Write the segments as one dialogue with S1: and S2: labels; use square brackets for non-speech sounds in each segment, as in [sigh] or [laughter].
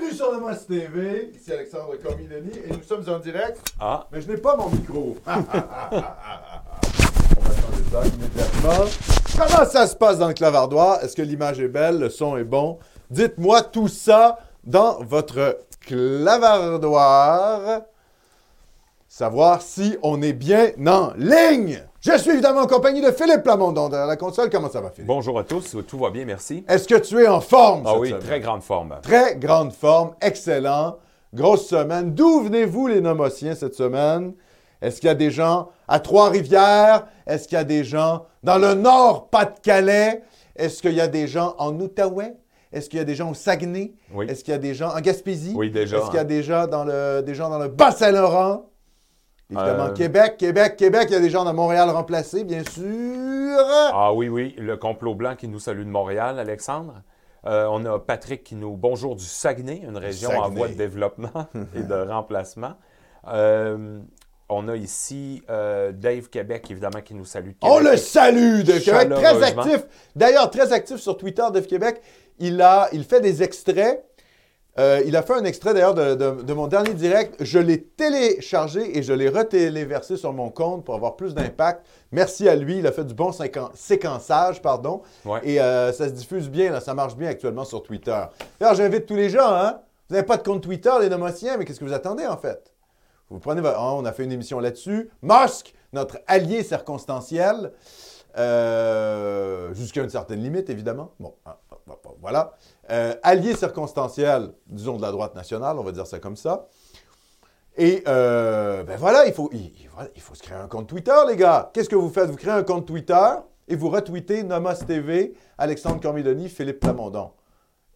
S1: Bienvenue sur le Moss TV. Ici Alexandre Comidoni et nous sommes en direct.
S2: Ah,
S1: Mais je n'ai pas mon micro. [laughs] On va changer ça immédiatement. Comment ça se passe dans le clavardoir? Est-ce que l'image est belle? Le son est bon? Dites-moi tout ça dans votre clavardoir. Savoir si on est bien en ligne. Je suis évidemment en compagnie de Philippe Plamondon derrière la console. Comment ça va, Philippe?
S2: bonjour à tous, tout va bien, merci.
S1: Est-ce que tu es en forme?
S2: Ah
S1: cette
S2: oui,
S1: semaine?
S2: très grande forme.
S1: Très grande forme, excellent. Grosse semaine. D'où venez-vous, les Nomotiens, cette semaine? Est-ce qu'il y a des gens à Trois-Rivières? Est-ce qu'il y a des gens dans le nord Pas-de-Calais? Est-ce qu'il y a des gens en Outaouais? Est-ce qu'il y a des gens au Saguenay?
S2: Oui.
S1: Est-ce qu'il y a des gens en Gaspésie?
S2: Oui, déjà,
S1: Est-ce qu'il y a
S2: hein.
S1: des gens dans le, des gens dans le Bas-Saint-Laurent? Évidemment,
S2: Euh,
S1: Québec, Québec, Québec. Il y a des gens dans Montréal remplacés, bien sûr.
S2: Ah oui, oui, le complot blanc qui nous salue de Montréal, Alexandre. Euh, on a Patrick qui nous bonjour du Saguenay, une région en voie de développement [laughs] et de remplacement. Euh, on a ici euh, Dave Québec, évidemment, qui nous salue de
S1: On le salue de Québec, très actif. D'ailleurs, très actif sur Twitter de Québec. Il, a, il fait des extraits. Euh, il a fait un extrait d'ailleurs de, de- de mon dernier direct. Je l'ai téléchargé et je l'ai retéléversé sur mon compte pour avoir plus d'impact. Merci à lui. Il a fait du bon séquen- séquençage, pardon.
S2: Ouais.
S1: Et euh, ça se diffuse bien, là, ça marche bien actuellement sur Twitter. D'ailleurs, j'invite tous les gens, hein? Vous n'avez pas de compte Twitter, les nomotiens, mais qu'est-ce que vous attendez en fait? Vous prenez votre- oh, on a fait une émission là-dessus. Musk, notre allié circonstanciel, euh, jusqu'à une certaine limite, évidemment. Bon, ah, ah, ah, ah, voilà. Euh, allié circonstanciel, disons de la droite nationale, on va dire ça comme ça. Et euh, ben voilà, il faut, il faut se créer un compte Twitter, les gars. Qu'est-ce que vous faites? Vous créez un compte Twitter et vous retweetez Nomos TV, Alexandre Cormidoni, Philippe Plamondon.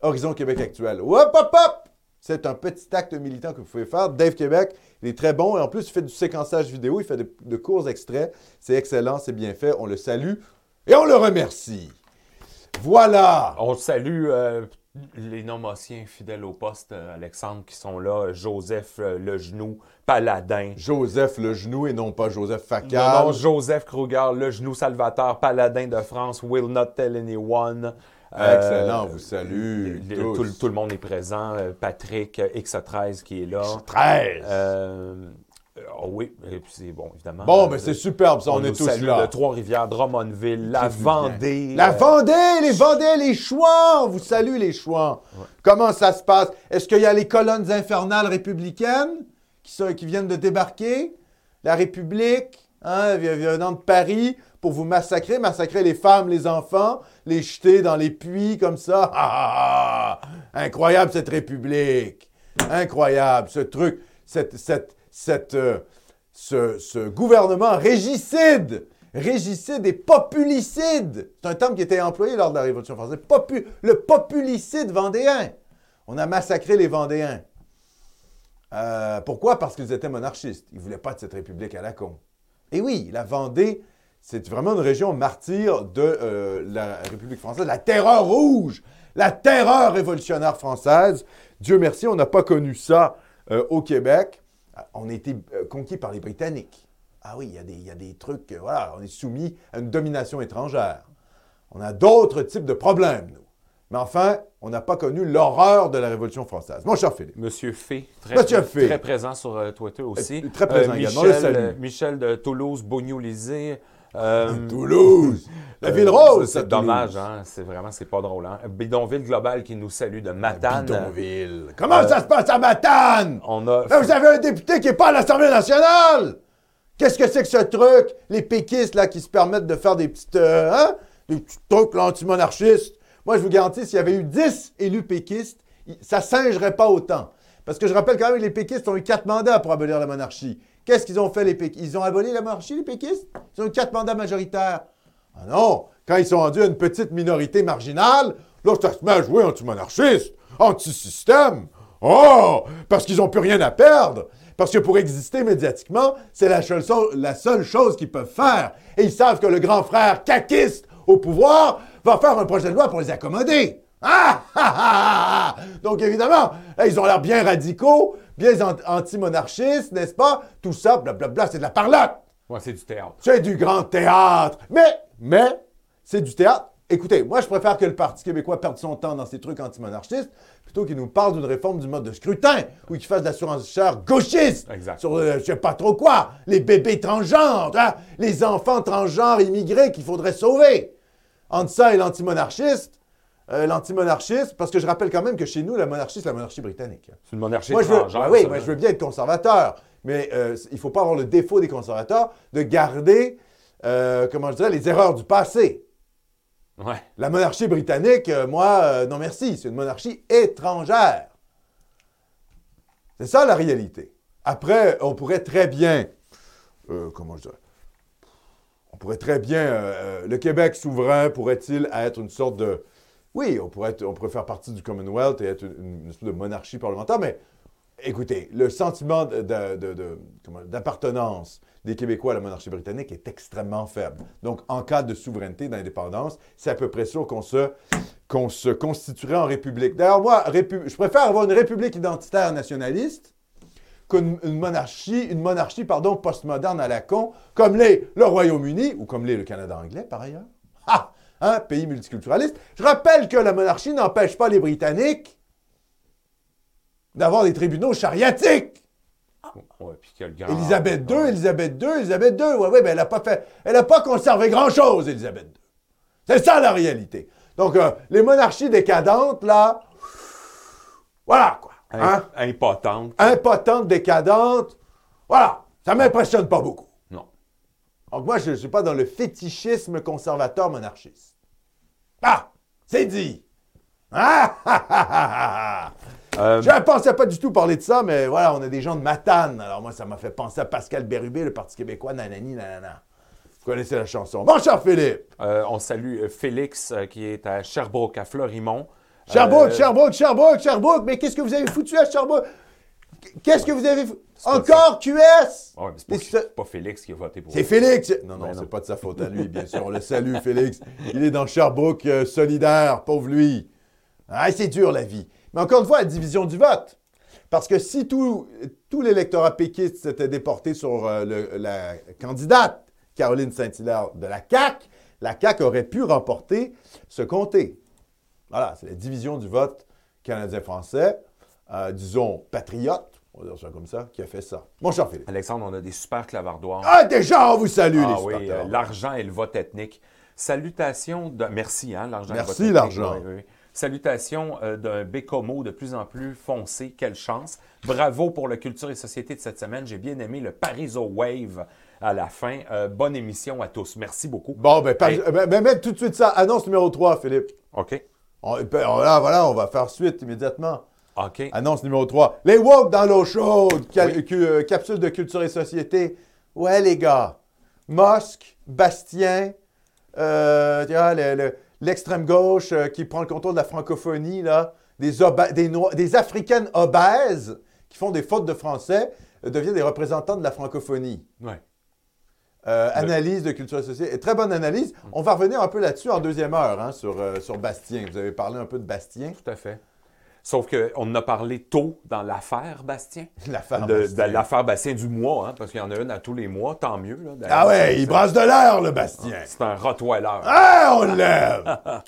S1: Horizon Québec actuel. Hop, hop, hop! C'est un petit acte militant que vous pouvez faire. Dave Québec, il est très bon et en plus, il fait du séquençage vidéo, il fait de, de courts extraits. C'est excellent, c'est bien fait. On le salue et on le remercie. Voilà!
S2: On salue euh, les nomotiens fidèles au poste, euh, Alexandre, qui sont là. Joseph euh, Le Genou, Paladin.
S1: Joseph Le Genou et non pas Joseph Facal.
S2: non, Joseph Kruger, Le Genou Salvateur, Paladin de France, Will Not Tell Anyone. Euh,
S1: Excellent, vous salue.
S2: le-
S1: tous.
S2: tout, le- tout le monde est présent. Euh, Patrick, euh, X13 qui est là.
S1: 13.
S2: Euh, euh, oh oui, et puis c'est bon, évidemment.
S1: Bon,
S2: Euh,
S1: ben c'est superbe, ça, on, est tous
S2: salue
S1: là.
S2: Trois-Rivières, Drummondville, la? Vendée.
S1: La
S2: euh,
S1: Vendée, les Vendées, les Chouans! On vous salue, les Chouans. Comment ça se passe? Est-ce qu'il y a les colonnes infernales républicaines qui, sont- qui viennent de débarquer? La République, hein, venant de Paris, pour vous massacrer, massacrer les femmes, les enfants, les jeter dans les puits comme ça. [laughs] Ah, ah, ah! Incroyable, cette République! Incroyable, ce truc, cette, cette, cette, euh, ce, ce gouvernement régicide, régicide et populicide. C'est un terme qui était employé lors de la Révolution française. Le populicide vendéen. On a massacré les Vendéens. Euh, pourquoi? Parce qu'ils étaient monarchistes. Ils ne voulaient pas de cette république à la con. Et oui, la Vendée, c'est vraiment une région martyre de euh, la République française, la terreur rouge, la terreur révolutionnaire française. Dieu merci, on n'a pas connu ça euh, au Québec. Ah, On a été euh, conquis par les Britanniques. Ah oui, il y, a des- il y a des trucs, euh, voilà, on est soumis à une domination étrangère. On a d'autres types de problèmes, nous. Mais enfin, on n'a pas connu l'horreur de la Révolution française. Mon cher Philippe.
S2: Monsieur Fay, très,
S1: Monsieur
S2: très présent sur Twitter aussi.
S1: Euh, très présent également, le
S2: Michel, Michel de Toulouse, Bognou-Lisée. Euh,
S1: Toulouse! [laughs] La
S2: euh,
S1: ville rose!
S2: C'est dommage, hein? C'est vraiment, c'est pas drôle. Hein? Bidonville Global qui nous salue de Matane.
S1: Bidonville. Comment ça se passe à Matane?
S2: On a.
S1: Là, vous avez un député qui n'est pas à l'Assemblée nationale! Qu'est-ce que c'est que ce truc? Les péquistes, là, qui se permettent de faire des petites, euh, hein? Des petits trucs, anti-monarchistes. Moi, je vous garantis, s'il y avait eu 10 élus péquistes, ça singerait pas autant. Parce que je rappelle quand même que les péquistes ont eu quatre mandats pour abolir la monarchie. Qu'est-ce qu'ils ont fait, les péquistes? Ils ont aboli la monarchie, les péquistes? Ils ont eu quatre mandats majoritaires. Ah non! Quand ils sont rendus à une petite minorité marginale, là, ça se met à jouer anti-monarchiste, anti-système. Oh! Parce qu'ils n'ont plus rien à perdre. Parce que pour exister médiatiquement, c'est la, seule chose qu'ils peuvent faire. Et ils savent que le grand frère caquiste au pouvoir va faire un projet de loi pour les accommoder. Ah! ah, ah, ah, ah. Donc évidemment, ils ont l'air bien radicaux, bien an- anti-monarchistes, n'est-ce pas? Tout ça, blablabla, c'est de la parlotte.
S2: Ouais, c'est du théâtre.
S1: C'est du grand théâtre. Mais, mais, c'est du théâtre écoutez, moi, je préfère que le Parti québécois perde son temps dans ces trucs antimonarchistes plutôt qu'il nous parle d'une réforme du mode de scrutin ou qu'il fasse de l'assurance chère gauchiste
S2: Exact.
S1: sur euh, je sais pas trop quoi, les bébés transgenres, hein, les enfants transgenres immigrés qu'il faudrait sauver. Entre ça et l'antimonarchiste, euh, l'antimonarchiste, parce que je rappelle quand même que chez nous, la monarchie, c'est la monarchie britannique.
S2: C'est une monarchie
S1: Moi, je veux, oui, moi, je veux bien être conservateur, mais euh, il ne faut pas avoir le défaut des conservateurs de garder, euh, comment je dirais, les erreurs du passé.
S2: Ouais.
S1: La monarchie britannique, euh, moi, non merci, c'est une monarchie étrangère. C'est ça la réalité. Après, on pourrait très bien, comment je dirais, on pourrait très bien, le Québec souverain pourrait-il être une sorte de, oui, on pourrait, faire partie du Commonwealth et être une, espèce de monarchie parlementaire, mais écoutez, le sentiment d'appartenance des Québécois à la monarchie britannique est extrêmement faible. Donc, en cas de souveraineté, d'indépendance, c'est à peu près sûr qu'on se, constituerait en république. D'ailleurs, moi, je préfère avoir une république identitaire nationaliste qu'une une monarchie, une monarchie pardon, postmoderne à la con, comme l'est le Royaume-Uni, ou comme l'est le Canada anglais, par ailleurs. Ah! Hein, pays multiculturaliste. Je rappelle que la monarchie n'empêche pas les Britanniques d'avoir des tribunaux chariatiques.
S2: Ouais, puis qu'il y a le grand-
S1: Élisabeth II,
S2: Ouais.
S1: Élisabeth II, Élisabeth II, ouais, ouais, mais elle n'a pas fait, elle n'a pas conservé grand-chose, Élisabeth II. C'est ça la réalité. Donc, euh, les monarchies décadentes, là, voilà, quoi. Hein?
S2: Im- Impotente.
S1: Impotentes, décadentes, voilà, ça m'impressionne pas beaucoup.
S2: Non.
S1: Donc, moi, je ne suis pas dans le fétichisme conservateur monarchiste. Ah, c'est dit. Ah, ah, ah, ah, ah.
S2: Euh,
S1: Je ne pensais pas du tout parler de ça, mais voilà, on a des gens de Matane. Alors moi, ça m'a fait penser à Pascal Bérubé, le Parti québécois, nanani, nanana. Vous connaissez la chanson. Bon, cher Philippe.
S2: euh, on salue euh, Félix euh, qui est à Sherbrooke, à Fleurimont.
S1: Sherbrooke, Sherbrooke, Sherbrooke, Sherbrooke. Mais qu'est-ce que vous avez foutu à Sherbrooke? Qu'est-ce que vous avez
S2: pas
S1: Encore QS?
S2: Mais c'est pas, Félix qui a voté pour
S1: C'est Félix. Non, non,
S2: Ben
S1: c'est pas de sa faute à lui, bien sûr. On le salue, [laughs] Félix. Il est dans Sherbrooke euh, solidaire, pauvre lui. Ah, c'est dur, la vie. Mais encore une fois, la division du vote. Parce que si tout, tout l'électorat péquiste s'était déporté sur euh, le- la candidate Caroline Saint-Hilaire de la CAQ, la CAQ aurait pu remporter ce comté. Voilà, c'est la division du vote canadien-français, euh, disons patriote, on va dire ça comme ça, qui a fait ça. Mon cher Philippe.
S2: Alexandre, on a des super clavardoirs.
S1: Ah, déjà, on vous salue,
S2: Ah
S1: les
S2: oui, euh, l'argent et le vote ethnique. Salutations de... Merci, hein, l'argent
S1: Merci, l'argent.
S2: Oui, oui. Salutations euh, d'un Bécomo de plus en plus foncé. Quelle chance. Bravo pour le Culture et Société de cette semaine. J'ai bien aimé le Pariso Wave à la fin. Euh, bonne émission à tous. Merci beaucoup.
S1: Bon, ben, par-
S2: Hey.
S1: ben, ben, mets tout de suite ça. Annonce numéro 3, Philippe.
S2: OK.
S1: On, ben, on- là, voilà, on va faire suite immédiatement. Annonce numéro 3. Les woke dans l'eau chaude.
S2: Oui.
S1: euh, capsule de culture et société. Ouais, les gars. Mosque, Bastien, euh, le- le- l'extrême gauche euh, qui prend le contrôle de la francophonie, là, des, des, Africaines obèses qui font des fautes de français, euh, deviennent des représentants de la francophonie.
S2: Ouais.
S1: Euh, analyse de culture et société. Et très bonne analyse. On va revenir un peu là-dessus en deuxième heure, hein, sur, euh, sur Bastien. Vous avez parlé un peu de Bastien.
S2: Tout à fait. Sauf qu'on en a parlé tôt dans l'affaire Bastien. [laughs]
S1: L'affaire
S2: De,
S1: Bastien.
S2: de l'affaire Bastien du mois, hein, parce qu'il y en a une à tous les mois, tant mieux. là.
S1: Ah ouais, il brasse de l'air, le Bastien.
S2: C'est un Rottweiler.
S1: Ah, on l'aime! [laughs]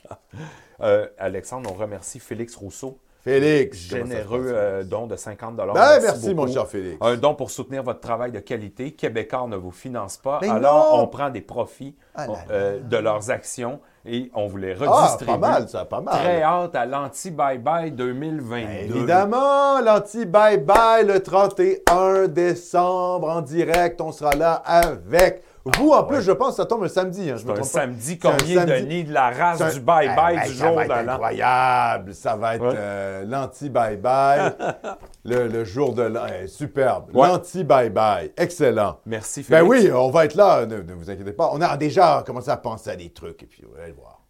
S2: Euh, Alexandre, on remercie Félix Rousseau.
S1: Félix.
S2: Généreux euh, don de 50
S1: Ben,
S2: merci,
S1: merci, mon cher Félix.
S2: Un don pour soutenir votre travail de qualité. Québécois ne vous finance pas.
S1: Mais
S2: alors,
S1: non!
S2: on prend des profits
S1: Ah là là.
S2: euh, de leurs actions et on vous les
S1: Ah, pas mal, ça, pas mal.
S2: Très hâte à l'anti-bye-bye 2022.
S1: Évidemment, l'anti-bye-bye le 31 décembre en direct. On sera là avec vous. En plus,
S2: ouais.
S1: je pense que ça tombe un samedi. hein, je me
S2: C'est un samedi
S1: un
S2: combien
S1: samedi.
S2: de la race
S1: un-
S2: du bye-bye
S1: Eh,
S2: du
S1: ben, ça
S2: jour
S1: va
S2: de l'an?
S1: incroyable. Ça va être
S2: Ouais.
S1: euh, l'anti-bye-bye. [laughs] le, le jour de l'an. Eh, superbe.
S2: Ouais.
S1: L'anti-bye-bye. Excellent.
S2: Merci
S1: Ben
S2: Félix.
S1: oui, on va être là. Ne, ne vous inquiétez pas. On a déjà commencé à penser à des trucs. Et puis, vous allez le voir.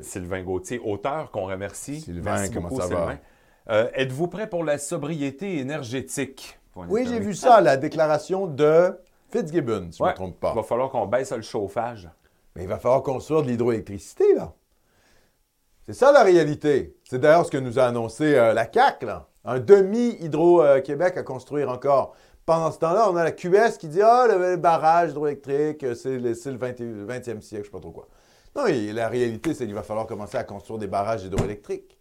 S2: Sylvain Gauthier, auteur qu'on remercie.
S1: Sylvain,
S2: Merci
S1: comment
S2: beaucoup,
S1: ça va?
S2: Euh, Êtes-vous prêt pour la sobriété énergétique?
S1: Oui, j'ai vu ça, la déclaration de Fitzgibbon, si je ne me trompe pas.
S2: Il va falloir qu'on baisse le chauffage.
S1: Mais il va falloir construire de l'hydroélectricité, là. C'est ça la réalité. C'est d'ailleurs ce que nous a annoncé euh, la CAC, là. Un demi-Hydro-Québec à construire encore. Pendant ce temps-là, on a la QS qui dit Ah, le, le barrage hydroélectrique, euh, c'est le, c'est le 20 20e siècle, je ne sais pas trop quoi. Non, et la réalité, c'est qu'il va falloir commencer à construire des barrages hydroélectriques.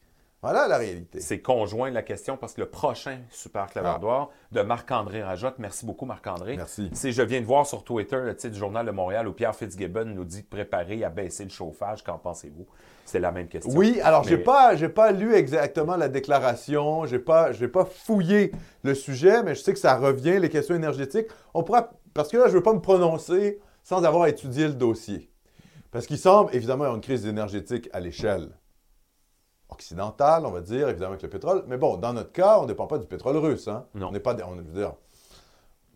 S1: Voilà la réalité.
S2: C'est conjoint la question parce que le prochain Super Clavardoir de Marc-André Rajotte, merci beaucoup Marc-André.
S1: Merci.
S2: C'est, je viens de voir sur Twitter le titre du Journal de Montréal où Pierre Fitzgibbon nous dit de préparer à baisser le chauffage. Qu'en pensez-vous? C'est la même question.
S1: Oui, alors j'ai
S2: Mais-
S1: pas j'ai pas lu exactement la déclaration, j'ai pas j'ai pas fouillé le sujet, mais je sais que ça revient les questions énergétiques. On pourra parce que là je veux pas me prononcer sans avoir étudié le dossier. Parce qu'il semble évidemment il y a une crise énergétique à l'échelle occidentale, on va dire, évidemment avec le pétrole, mais bon, dans notre cas, on ne dépend pas du pétrole russe hein.
S2: Non.
S1: On n'est pas on, je veux dire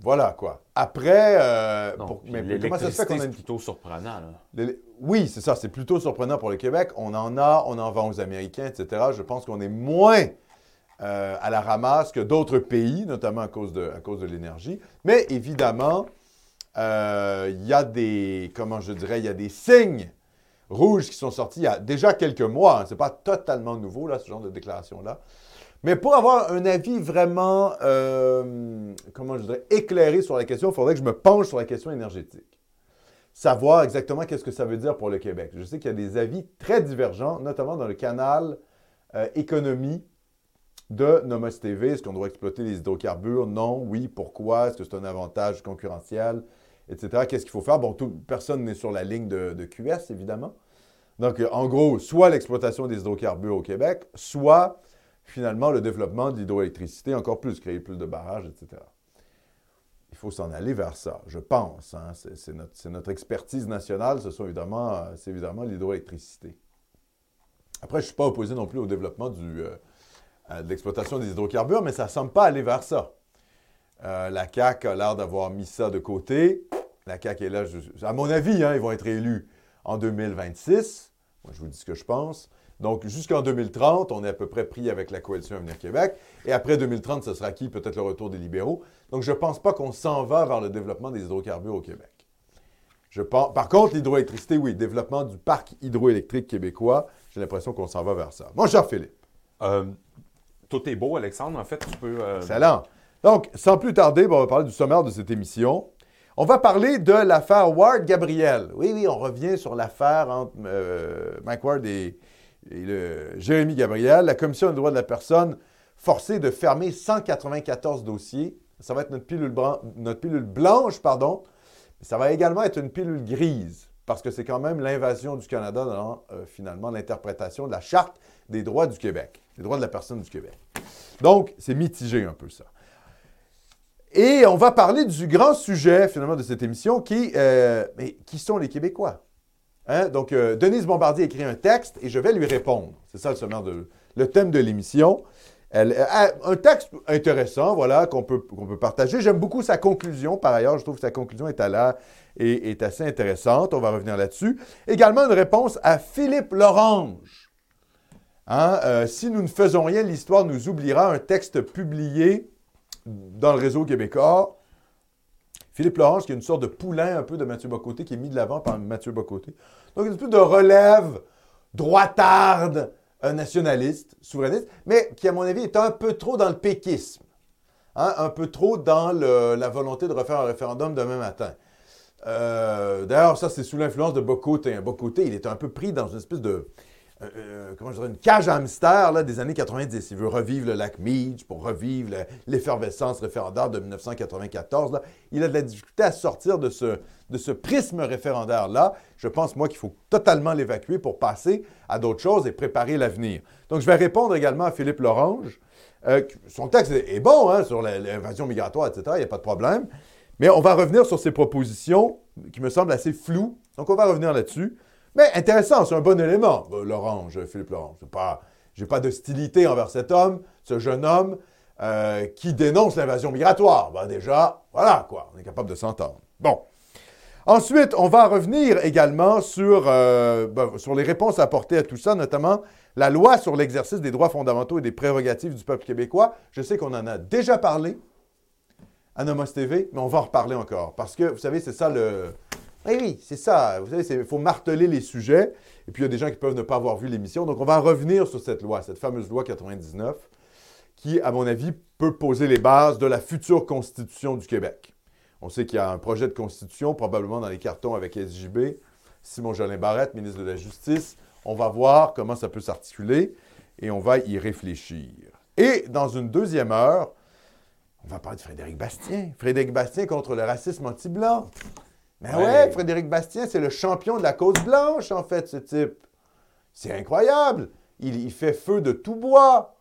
S1: voilà quoi. Après, euh,
S2: Non,
S1: pour-
S2: puis
S1: mais comment ça se fait qu'on a une
S2: plutôt surprenant. là.
S1: Oui, c'est ça. C'est plutôt surprenant pour le Québec. On en a, on en vend aux Américains, etc. Je pense qu'on est moins euh, à la ramasse que d'autres pays, notamment à cause de, à cause de l'énergie. Mais évidemment, euh, il y a des, comment je dirais, il y a des signes rouges qui sont sortis il y a déjà quelques mois. Ce n'est pas totalement nouveau, là, ce genre de déclaration-là. Mais pour avoir un avis vraiment, euh, comment je dirais, éclairé sur la question, il faudrait que je me penche sur la question énergétique savoir exactement qu'est-ce que ça veut dire pour le Québec. Je sais qu'il y a des avis très divergents, notamment dans le canal euh, économie de Nomos TV. Est-ce qu'on doit exploiter les hydrocarbures? Non. Oui. Pourquoi? Est-ce que c'est un avantage concurrentiel? Etc. Qu'est-ce qu'il faut faire? Bon, personne n'est sur la ligne de, QS, évidemment. Donc, euh, en gros, soit l'exploitation des hydrocarbures au Québec, soit finalement le développement de l'hydroélectricité, encore plus, créer plus de barrages, etc. Il faut s'en aller vers ça, je pense. hein. C'est, notre, expertise nationale, ce sont évidemment, euh, c'est évidemment l'hydroélectricité. Après, je ne suis pas opposé non plus au développement euh, de l'exploitation des hydrocarbures, mais ça ne semble pas aller vers ça. La CAQ a l'air d'avoir mis ça de côté. La CAQ est là, je- à mon avis, hein, ils vont être élus en 2026. Moi, je vous dis ce que je pense. Donc, jusqu'en 2030, on est à peu près pris avec la coalition Avenir Québec. Et après 2030, ce sera qui? Peut-être le retour des libéraux. Donc, je ne pense pas qu'on s'en va vers le développement des hydrocarbures au Québec. Je pense, par contre, l'hydroélectricité, oui, développement du parc hydroélectrique québécois, j'ai l'impression qu'on s'en va vers ça. Mon cher Philippe.
S2: Euh, tout est beau, Alexandre. En fait, tu peux. euh,
S1: Excellent. Donc, sans plus tarder, bon, on va parler du sommaire de cette émission. On va parler de l'affaire Ward-Gabriel. Oui, oui, on revient sur l'affaire entre euh, Mike Ward et, Jérémy Gabriel. La Commission des droits de la personne forcée de fermer 194 dossiers. Ça va être notre pilule, bran- notre pilule blanche, pardon. Mais ça va également être une pilule grise, parce que c'est quand même l'invasion du Canada dans, euh, finalement, l'interprétation de la Charte des droits du Québec, des droits de la personne du Québec. Donc, c'est mitigé un peu ça. Et on va parler du grand sujet, finalement, de cette émission, qui, euh, mais qui sont les Québécois? Hein? Donc, euh, Denise Bombardier a écrit un texte et je vais lui répondre. C'est ça le sommaire de, le thème de l'émission. Euh, un texte intéressant, voilà, qu'on peut, qu'on peut partager. J'aime beaucoup sa conclusion, par ailleurs. Je trouve que sa conclusion est, à la, est, assez intéressante. On va revenir là-dessus. Également, une réponse à Philippe Lorange. Hein, si nous ne faisons rien, l'histoire nous oubliera. Un texte publié dans le réseau québécois. Philippe Lorange, qui est une sorte de poulain un peu de Mathieu Bocoté, qui est mis de l'avant par Mathieu Bocoté. Donc, une espèce de relève droitarde, nationaliste, souverainiste, mais qui, à mon avis, est un peu trop dans le péquisme. Hein, un peu trop dans la volonté de refaire un référendum demain matin. Euh, D'ailleurs, ça, c'est sous l'influence de Bocoté. hein. Bocoté, il est un peu pris dans une espèce de. Euh, euh, je dirais, une cage à hamster là, des années 90. Il veut revivre le lac Meach pour revivre le- l'effervescence référendaire de 1994. Là. Il a de la difficulté à sortir de ce, de ce prisme référendaire-là. Je pense, moi, qu'il faut totalement l'évacuer pour passer à d'autres choses et préparer l'avenir. Donc, je vais répondre également à Philippe Lorange. Euh, son texte est bon hein, sur l'invasion migratoire, etc. Il n'y a pas de problème. Mais on va revenir sur ses propositions qui me semblent assez floues. Donc, on va revenir là-dessus. Mais intéressant, c'est un bon élément, euh, Lorange, Philippe Lorange. Je n'ai pas d'hostilité envers cet homme, ce jeune homme euh, qui dénonce l'invasion migratoire. Ben déjà, voilà quoi, on est capable de s'entendre. Bon. Ensuite, on va revenir également sur, euh, ben, sur les réponses apportées à tout ça, notamment la loi sur l'exercice des droits fondamentaux et des prérogatives du peuple québécois. Je sais qu'on en a déjà parlé à Nomos TV, mais on va en reparler encore. Parce que, vous savez, c'est ça le... Oui, oui, c'est ça. Vous savez, il faut marteler les sujets. Et puis, il y a des gens qui peuvent ne pas avoir vu l'émission. Donc, on va revenir sur cette loi, cette fameuse loi 99, qui, à mon avis, peut poser les bases de la future constitution du Québec. On sait qu'il y a un projet de constitution, probablement dans les cartons avec SJB, Simon Jolin Barrette, ministre de la Justice. On va voir comment ça peut s'articuler et on va y réfléchir. Et dans une deuxième heure, on va parler de Frédéric Bastien. Frédéric Bastien contre le racisme anti-blanc. Mais ouais.
S2: Ouais.
S1: Frédéric Bastien, c'est le champion de la cause blanche, en fait, ce type. C'est incroyable. Il, il fait feu de tout bois.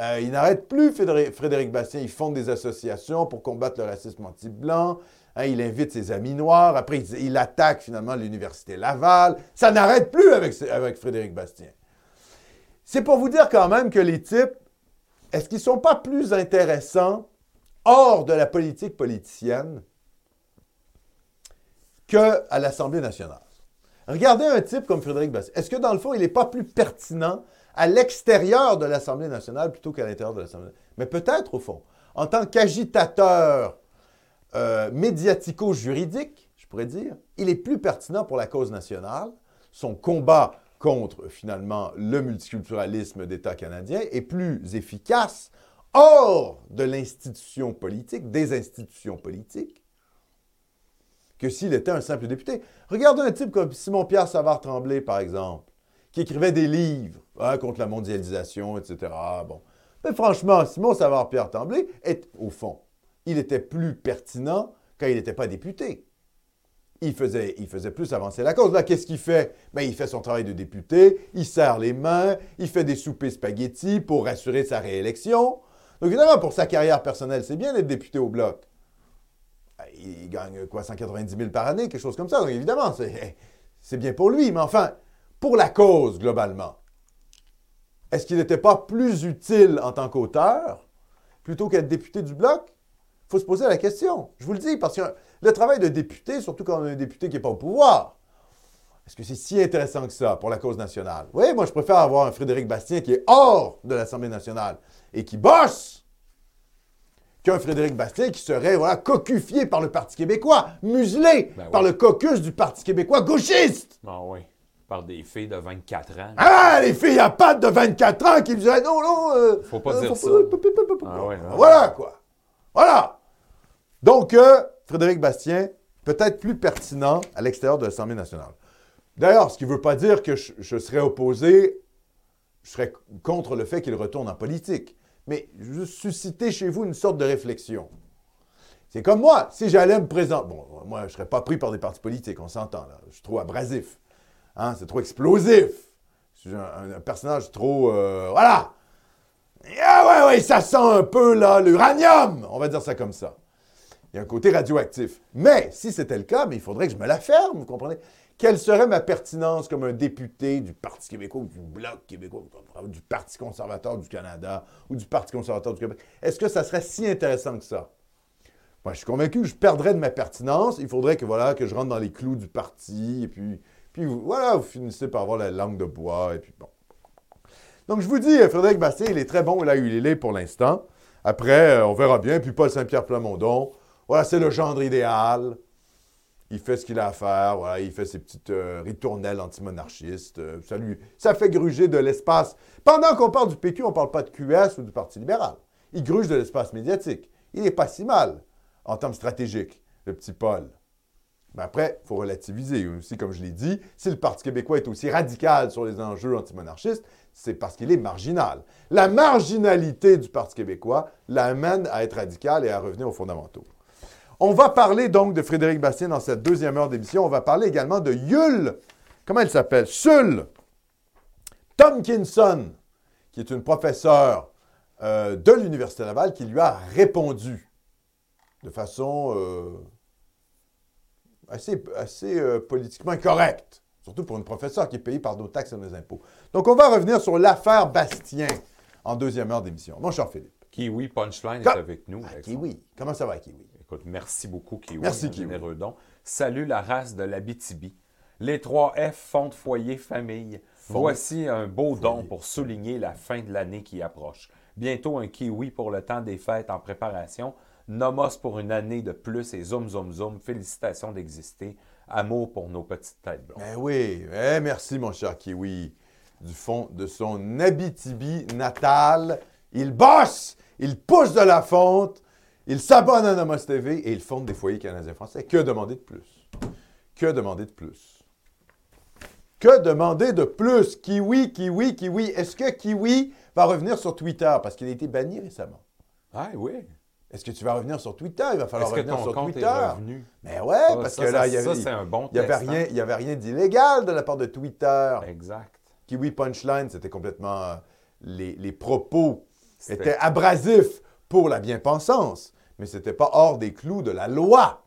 S1: Euh, il n'arrête plus, Frédéric, Bastien. Il fonde des associations pour combattre le racisme anti-blanc. Hein, il invite ses amis noirs. Après, il, il attaque finalement l'Université Laval. Ça n'arrête plus avec, avec Frédéric Bastien. C'est pour vous dire quand même que les types, est-ce qu'ils ne sont pas plus intéressants hors de la politique politicienne qu'à l'Assemblée nationale? Regardez un type comme Frédéric Bastien. Est-ce que dans le fond, il n'est pas plus pertinent à l'extérieur de l'Assemblée nationale plutôt qu'à l'intérieur de l'Assemblée? Nationale? Mais peut-être au fond. En tant qu'agitateur euh, médiatico-juridique, je pourrais dire, il est plus pertinent pour la cause nationale. Son combat contre, finalement, le multiculturalisme d'État canadien est plus efficace hors de l'institution politique, des institutions politiques, que s'il était un simple député. Regardez un type comme Simon-Pierre Savard-Tremblay, par exemple, qui écrivait des livres hein, contre la mondialisation, etc. Mais franchement, Simon Savard-Pierre Tremblay est, au fond, il était plus pertinent quand il n'était pas député. Il faisait, il faisait plus avancer la cause. Là, qu'est-ce qu'il fait? Ben, il fait son travail de député, il serre les mains, il fait des soupers spaghettis pour assurer sa réélection. Donc, évidemment, pour sa carrière personnelle, c'est bien d'être député au Bloc. Il gagne quoi, 190 000 par année, quelque chose comme ça. Donc, évidemment, c'est, [laughs] c'est bien pour lui. Mais enfin, pour la cause, globalement, est-ce qu'il n'était pas plus utile en tant qu'auteur plutôt qu'être député du Bloc? Il faut se poser la question. Je vous le dis, parce que le travail de député, surtout quand on a un député qui n'est pas au pouvoir, est-ce que c'est si intéressant que ça pour la cause nationale? Oui, moi, je préfère avoir un Frédéric Bastien qui est hors de l'Assemblée nationale et qui bosse qu'un Frédéric Bastien qui serait voilà, cocufié par le Parti québécois, muselé
S2: Ben oui.
S1: par le caucus du Parti québécois gauchiste.
S2: Ah oui. Par des filles de 24 ans.
S1: Ah, les filles à pattes de 24 ans qui me diraient non, non. euh,
S2: Faut pas
S1: euh,
S2: dire
S1: faut
S2: ça.
S1: pas-
S2: Ah ouais,
S1: voilà, quoi. Voilà. Donc, euh, Frédéric Bastien, peut-être plus pertinent à l'extérieur de l'Assemblée nationale. D'ailleurs, ce qui ne veut pas dire que je, je serais opposé, je serais contre le fait qu'il retourne en politique. Mais juste susciter chez vous une sorte de réflexion. C'est comme moi, si j'allais me présenter. Bon, moi, je ne serais pas pris par des partis politiques, on s'entend là. Je suis trop abrasif. Hein, c'est trop explosif. Je suis un, personnage trop. euh, voilà! Ah ouais, ouais, ça sent un peu là l'uranium! On va dire ça comme ça. Il y a un côté radioactif. Mais si c'était le cas, mais il faudrait que je me la ferme, vous comprenez? Quelle serait ma pertinence comme un député du Parti québécois ou du Bloc québécois, du Parti conservateur du Canada ou du Parti conservateur du Québec? Est-ce que ça serait si intéressant que ça? Moi, je suis convaincu que je perdrais de ma pertinence. Il faudrait que, voilà, que je rentre dans les clous du parti. Et puis, puis vous- voilà, vous finissez par avoir la langue de bois. Et puis, bon. Donc, je vous dis, Frédéric Bastien, il est très bon là où il est pour l'instant. Après, euh, on verra bien. Puis, Paul Saint-Pierre Plamondon, voilà, c'est le gendre idéal. Il fait ce qu'il a à faire. Voilà, il fait ses petites euh, ritournelles antimonarchistes. Euh, ça, lui, fait gruger de l'espace. Pendant qu'on parle du PQ, on ne parle pas de QS ou du Parti libéral. Il gruge de l'espace médiatique. Il n'est pas si mal en termes stratégiques, le petit Paul. Mais après, il faut relativiser aussi, comme je l'ai dit. Si le Parti québécois est aussi radical sur les enjeux antimonarchistes, c'est parce qu'il est marginal. La marginalité du Parti québécois l'amène à être radical et à revenir aux fondamentaux. On va parler donc de Frédéric Bastien dans cette deuxième heure d'émission. On va parler également de Yul. Comment elle s'appelle? Sul Tomkinson, qui est une professeure euh, de l'Université Laval, qui lui a répondu de façon euh, assez, assez euh, politiquement correcte, surtout pour une professeure qui est payée par nos taxes et nos impôts. Donc, on va revenir sur l'affaire Bastien en deuxième heure d'émission. Mon cher Philippe.
S2: Kiwi Punchline
S1: Comme-
S2: est avec nous.
S1: Ah, Kiwi. Comment ça va, Kiwi?
S2: Écoute, merci beaucoup, Kiwi.
S1: Merci,
S2: un
S1: Kiwi.
S2: généreux don. Salut la race de l'Abitibi. Les 3 F, fond de foyer, famille.
S1: Fond-
S2: Voici un beau don pour souligner la fin de l'année qui approche. Bientôt un kiwi pour le temps des fêtes en préparation. Nomos pour une année de plus et zoom, zoom, zoom. Félicitations d'exister. Amour pour nos petites têtes blondes.
S1: Ben oui, eh, merci mon cher Kiwi. Du fond de son Abitibi natal, il bosse, il pousse de la fonte, il s'abonne à Nomos TV et il fonde des foyers canadiens français. Que demander de plus? Que demander de plus? Que demander de plus? Kiwi, Kiwi, Kiwi. Est-ce que Kiwi va revenir sur Twitter? Parce qu'il a été banni récemment.
S2: Ah oui.
S1: Est-ce que tu vas revenir sur Twitter? Il va falloir
S2: Est-ce que
S1: revenir
S2: ton
S1: sur
S2: compte
S1: Twitter.
S2: est revenu?
S1: Mais ouais,
S2: Ça,
S1: parce
S2: ça,
S1: que là, il y avait,
S2: ça, c'est un bon
S1: il y avait rien, il y avait rien d'illégal de la part de Twitter.
S2: Exact.
S1: Kiwi Punchline, c'était complètement. euh, les, les propos étaient abrasifs pour la bien-pensance, mais ce n'était pas hors des clous de la loi.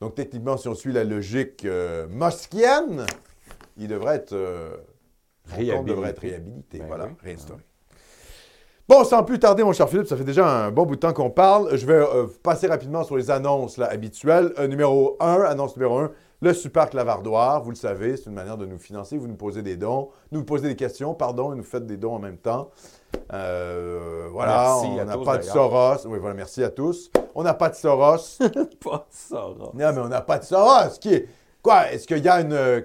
S1: Donc, techniquement, si on suit la logique euh, moskienne, il devrait être. euh,
S2: Réhabilité.
S1: devrait être réhabilité.
S2: Ben
S1: voilà,
S2: oui.
S1: réinstauré. Bon, sans plus tarder, mon cher Philippe, ça fait déjà un bon bout de temps qu'on parle. Je vais euh, passer rapidement sur les annonces là, habituelles. Euh, numéro 1, annonce numéro 1, le super clavardoir. Vous le savez, c'est une manière de nous financer. Vous nous posez des dons, nous posez des questions, pardon, et nous faites des dons en même temps. Euh, voilà,
S2: Merci
S1: on n'a pas de. Soros. Oui, voilà, merci à tous. On n'a pas de Soros. [laughs]
S2: Pas ça, là.
S1: non, mais on n'a pas de Soros. Qui est... Quoi, est-ce qu'il y a une... euh,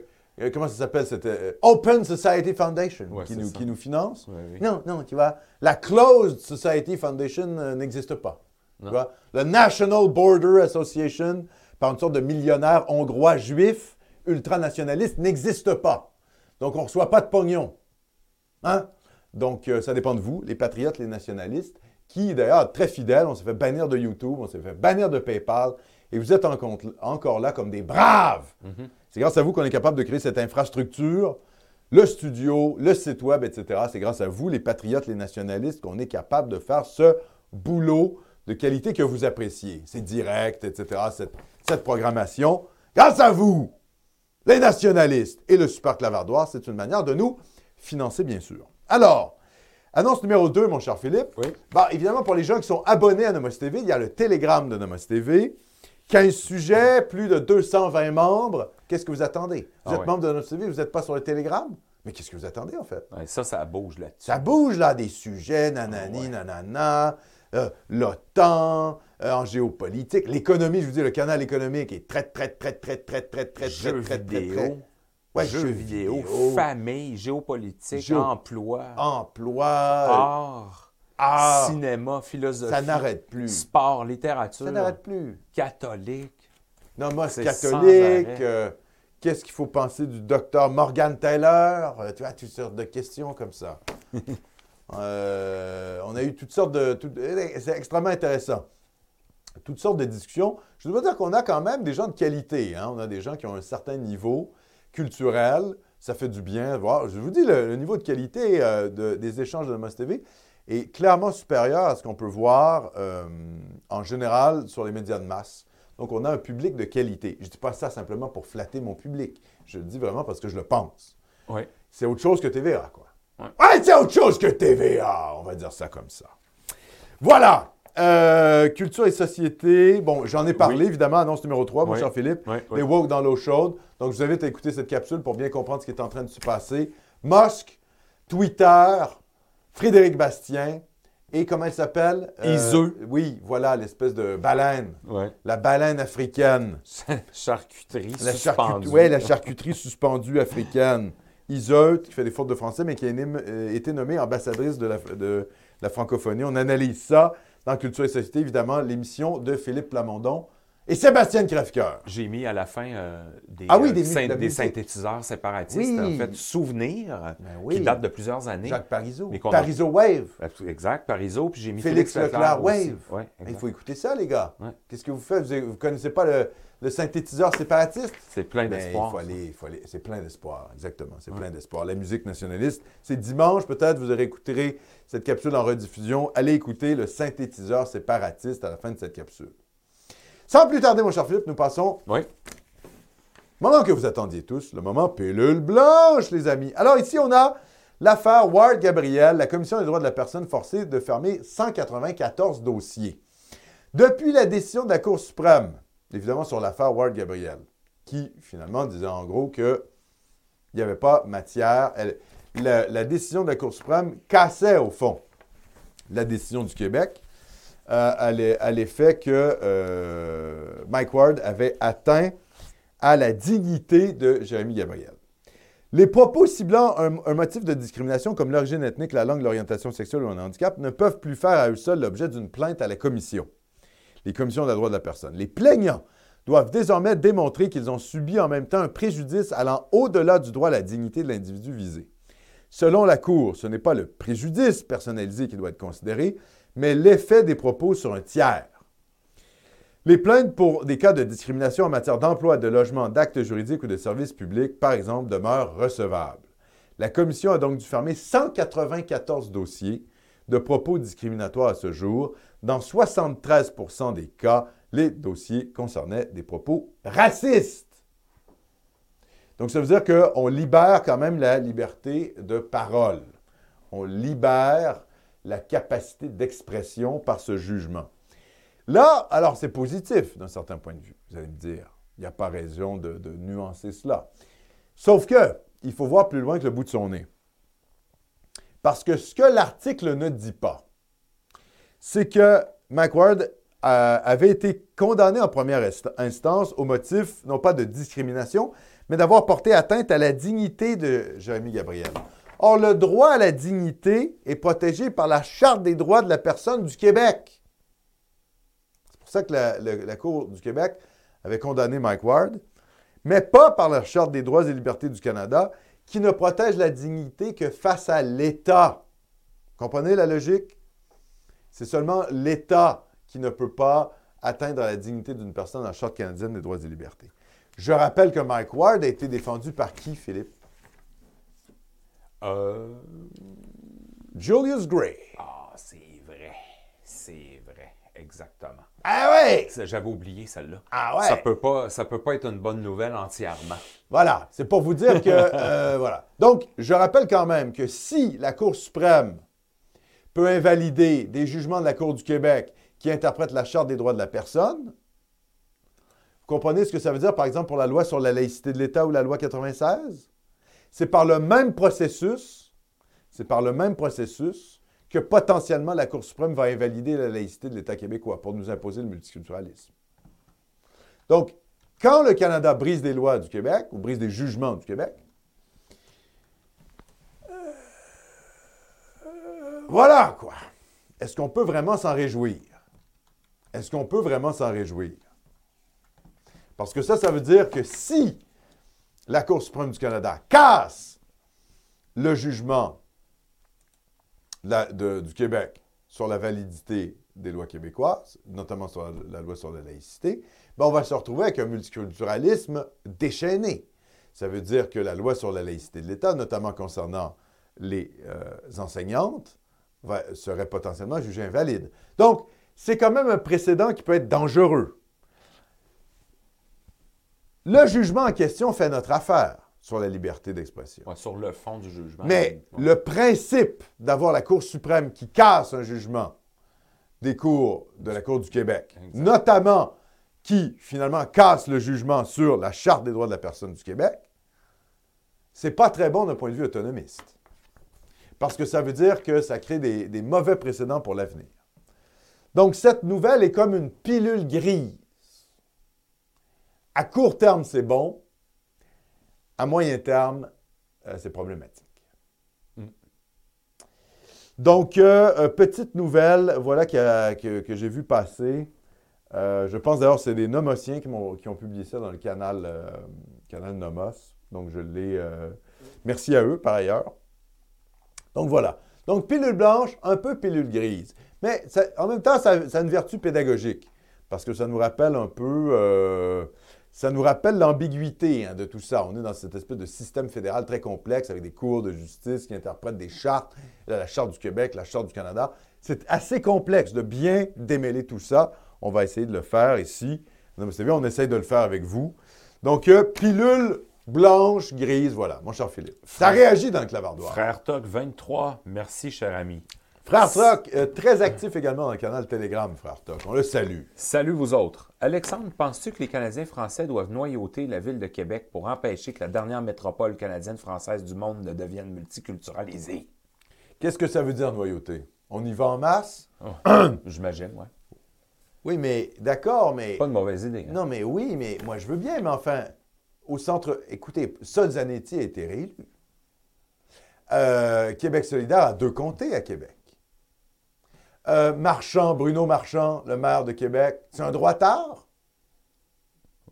S1: comment ça s'appelle? cette euh, Open Society Foundation
S2: Ouais,
S1: qui, nous,
S2: ça.
S1: qui nous finance?
S2: Oui, oui.
S1: Non, non, tu vois, la Closed Society Foundation euh, n'existe pas. Tu vois, le National Border Association, par une sorte de millionnaire hongrois juif ultranationaliste, n'existe pas. Donc, on ne reçoit pas de pognon. Hein? Donc, euh, ça dépend de vous, les patriotes, les nationalistes, qui, d'ailleurs, très fidèles, on s'est fait bannir de YouTube, on s'est fait bannir de PayPal, et vous êtes en compte- encore là comme des braves.
S2: Mhm.
S1: C'est grâce à vous qu'on est capable de créer cette infrastructure, le studio, le site web, etc. C'est grâce à vous, les patriotes, les nationalistes, qu'on est capable de faire ce boulot de qualité que vous appréciez. C'est direct, etc. Cette, cette programmation. Grâce à vous, les nationalistes et le super clavardoir, c'est une manière de nous financer, bien sûr. Alors, annonce numéro 2, mon cher Philippe.
S2: Oui.
S1: Bah, évidemment, pour les gens qui sont abonnés à Nomos TV, il y a le Telegram de Nomos TV. 15 sujets, plus de 220 membres. Qu'est-ce que vous attendez? Vous
S2: Ah
S1: êtes
S2: ouais.
S1: membre de Nomos TV, vous n'êtes pas sur le Telegram? Mais qu'est-ce que vous attendez, en fait?
S2: Ouais, ça, ça bouge là-dessus.
S1: Ça bouge, là, des sujets, nanani,
S2: Ah ouais.
S1: nanana, euh, l'OTAN, euh, en géopolitique. L'économie, je vous dis, le canal économique est très, très, très, très, très, très, très,
S2: Jeux
S1: très, très, très,
S2: vidéo,
S1: très. Ouais,
S2: jeux
S1: jeux
S2: vidéo,
S1: vidéo.
S2: famille, géopolitique,
S1: Géo-
S2: emploi,
S1: Emploi,
S2: art,
S1: art,
S2: cinéma, philosophie,
S1: ça n'arrête plus.
S2: sport, littérature,
S1: Ça n'arrête plus.
S2: catholique.
S1: Nomos
S2: C'est
S1: catholique. euh, Qu'est-ce qu'il faut penser du docteur Morgan Taylor? Euh, tu vois, toutes sortes de questions comme ça. [laughs] Euh, on a eu toutes sortes de... tout- C'est extrêmement intéressant. Toutes sortes de discussions. Je dois dire qu'on a quand même des gens de qualité. hein. On a des gens qui ont un certain niveau culturel. Ça fait du bien. Je vous dis, le, le niveau de qualité euh, de- des échanges de Nomos TV est clairement supérieur à ce qu'on peut voir euh, en général sur les médias de masse. Donc, on a un public de qualité. Je ne dis pas ça simplement pour flatter mon public. Je le dis vraiment parce que je le pense.
S2: Oui.
S1: C'est autre chose que TVA, quoi.
S2: Ouais.
S1: Ouais, c'est autre chose que TVA, on va dire ça comme ça. Voilà. Euh, culture et société. Bon, j'en ai parlé,
S2: Oui.
S1: évidemment, annonce numéro 3, mon
S2: Oui.
S1: cher Philippe.
S2: Oui, oui.
S1: Les woke dans l'eau chaude. Donc, je vous invite à écouter cette capsule pour bien comprendre ce qui est en train de se passer. Musk, Twitter, Frédéric Bastien et comment elle s'appelle?
S2: Iseux.
S1: Oui, voilà, l'espèce de baleine. La baleine africaine.
S2: Charcuterie
S1: La,
S2: suspendue.
S1: charcuterie, ouais, la charcuterie suspendue africaine. Iseut, qui fait des fautes de français, mais qui a euh, été nommée ambassadrice de la, de la francophonie. On analyse ça dans Culture et Société, évidemment, l'émission de Philippe Plamondon et Sébastien Crèvecoeur.
S2: J'ai mis à la fin euh, des,
S1: Ah oui,
S2: euh,
S1: des de
S2: synthétiseurs séparatistes,
S1: Oui.
S2: en fait, souvenirs,
S1: Ben oui.
S2: qui datent de plusieurs années.
S1: Jacques Parizeau.
S2: Mais qu'on a-
S1: Parizeau Wave.
S2: Exact, Parizeau, puis j'ai mis
S1: Félix
S2: Félix,
S1: Leclerc
S2: Leclerc, aussi.
S1: Wave.
S2: Ouais,
S1: Il faut écouter ça, les gars.
S2: Ouais.
S1: Qu'est-ce que vous faites? Vous ne connaissez pas le, le synthétiseur séparatiste?
S2: C'est plein
S1: Ben, il
S2: d'espoir.
S1: faut aller, il faut aller. C'est plein d'espoir, exactement. C'est plein d'espoir. La musique nationaliste, c'est dimanche, peut-être, vous aurez écouté cette capsule en rediffusion. Allez écouter le synthétiseur séparatiste à la fin de cette capsule. Sans plus tarder, mon cher Philippe, nous passons
S2: Oui.
S1: Moment que vous attendiez tous, le moment pilule blanche, les amis. Alors ici, on a l'affaire Ward Gabriel, la Commission des droits de la personne forcée de fermer 194 dossiers. Depuis la décision de la Cour suprême, évidemment sur l'affaire Ward Gabriel, qui finalement disait en gros que il n'y avait pas matière. la, décision de la Cour suprême cassait au fond la décision du Québec euh, à l'e- à l'effet que euh, Mike Ward avait atteint à la dignité de Jérémy Gabriel. Les propos ciblant un motif de discrimination comme l'origine ethnique, la langue, l'orientation sexuelle ou un handicap ne peuvent plus faire à eux seuls l'objet d'une plainte à la commission, les commissions des droits de la personne. Les plaignants doivent désormais démontrer qu'ils ont subi en même temps un préjudice allant au-delà du droit à la dignité de l'individu visé. Selon la Cour, ce n'est pas le préjudice personnalisé qui doit être considéré, mais l'effet des propos sur un tiers. Les plaintes pour des cas de discrimination en matière d'emploi, de logement, d'actes juridiques ou de services publics, par exemple, demeurent recevables. La Commission a donc dû fermer 194 dossiers de propos discriminatoires à ce jour. Dans 73% des cas, les dossiers concernaient des propos racistes. Donc, ça veut dire qu'on libère quand même la liberté de parole. On libère la capacité d'expression par ce jugement. Là, alors c'est positif d'un certain point de vue. Vous allez me dire, il n'y a pas raison de, nuancer cela. Sauf que, il faut voir plus loin que le bout de son nez. Parce que ce que l'article ne dit pas, c'est que McWard euh, avait été condamné en première instance au motif, non pas de discrimination, mais d'avoir porté atteinte à la dignité de Jérémy Gabriel. Or, le droit à la dignité est protégé par la Charte des droits de la personne du Québec ça que la, Cour du Québec avait condamné Mike Ward, mais pas par la Charte des droits et libertés du Canada, qui ne protège la dignité que face à l'État. Comprenez la logique? C'est seulement l'État qui ne peut pas atteindre la dignité d'une personne dans la Charte canadienne des droits et libertés. Je rappelle que Mike Ward a été défendu par qui, Philippe?
S2: Euh...
S1: Julius Gray.
S2: Ah, c'est vrai. C'est vrai. Exactement.
S1: Ah ouais!
S2: J'avais oublié celle-là.
S1: Ah ouais!
S2: Ça peut pas, ça peut pas être une bonne nouvelle entièrement.
S1: Voilà, c'est pour vous dire que euh, [laughs] voilà. Donc, je rappelle quand même que si la Cour suprême peut invalider des jugements de la Cour du Québec qui interprètent la Charte des droits de la personne, vous comprenez ce que ça veut dire, par exemple, pour la loi sur la laïcité de l'État ou la loi 96? C'est par le même processus, c'est par le même processus potentiellement la Cour suprême va invalider la laïcité de l'État québécois pour nous imposer le multiculturalisme. Donc, quand le Canada brise des lois du Québec ou brise des jugements du Québec, voilà quoi. Est-ce qu'on peut vraiment s'en réjouir? Est-ce qu'on peut vraiment s'en réjouir? Parce que ça, ça veut dire que si la Cour suprême du Canada casse le jugement du Québec sur la validité des lois québécoises, notamment sur la, loi sur la laïcité, ben on va se retrouver avec un multiculturalisme déchaîné. Ça veut dire que la loi sur la laïcité de l'État, notamment concernant les euh, enseignantes, serait potentiellement jugée invalide. Donc, c'est quand même un précédent qui peut être dangereux. Le jugement en question fait notre affaire sur la liberté d'expression.
S2: sur le fond du jugement.
S1: Mais le principe d'avoir la Cour suprême qui casse un jugement des cours de la Cour du Québec, notamment qui finalement casse le jugement sur la Charte des droits de la personne du Québec, c'est pas très bon d'un point de vue autonomiste. Parce que ça veut dire que ça crée des, des mauvais précédents pour l'avenir. Donc cette nouvelle est comme une pilule grise. À court terme, c'est bon. À moyen terme, euh, c'est problématique. Mm. Donc, euh, euh, petite nouvelle, voilà que, j'ai vu passer. je pense d'ailleurs que c'est des Nomotiens qui, qui, ont publié ça dans le canal, canal Nomos. Donc, je l'ai. merci à eux, par ailleurs. Donc, voilà. Donc, pilule blanche, un peu pilule grise. Mais en même temps, ça, ça, a une vertu pédagogique. Parce que ça nous rappelle un peu ça nous rappelle l'ambiguïté hein, de tout ça. On est dans cette espèce de système fédéral très complexe avec des cours de justice qui interprètent des chartes, la Charte du Québec, la Charte du Canada. C'est assez complexe de bien démêler tout ça. On va essayer de le faire ici. Non, mais c'est bien, on essaye de le faire avec vous. Donc, euh, pilule blanche, grise, voilà, mon cher Philippe. ça réagit dans le clavardoir.
S2: Frère Toc 23, merci, cher ami.
S1: Frère Toc, euh, très actif également dans le canal Telegram, Frère Toc. On le salue.
S2: Salut vous autres. Alexandre, penses-tu que les Canadiens français doivent noyauter la ville de Québec pour empêcher que la dernière métropole canadienne-française du monde ne devienne multiculturalisée?
S1: Qu'est-ce que ça veut dire noyauter? On y va en masse?
S2: Oh, [clears throat] j'imagine, oui.
S1: Oui, mais d'accord, mais.
S2: Pas de mauvaise idée.
S1: Hein. Non, mais oui, mais moi je veux bien, mais enfin, au centre. Écoutez, Zanetti a été réélu. Euh, Québec solidaire a deux comtés à Québec. Euh, Marchand, Bruno Marchand, le maire de Québec, c'est un droitard?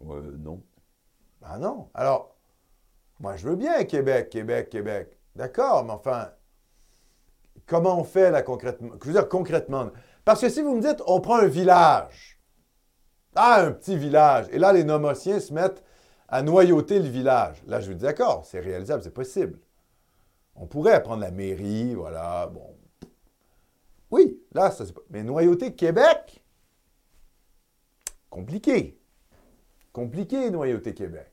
S2: Euh, non.
S1: Ben non. Alors, moi, je veux bien Québec, Québec, Québec. D'accord, mais enfin, comment on fait là concrètement? Je veux dire concrètement. Parce que si vous me dites, on prend un village, ah, un petit village, et là, les nomotiens se mettent à noyauter le village. Là, je vous dis, d'accord, c'est réalisable, c'est possible. On pourrait prendre la mairie, voilà, bon. Oui, là, ça c'est pas. Mais noyauter Québec, compliqué. Compliqué, noyauter Québec.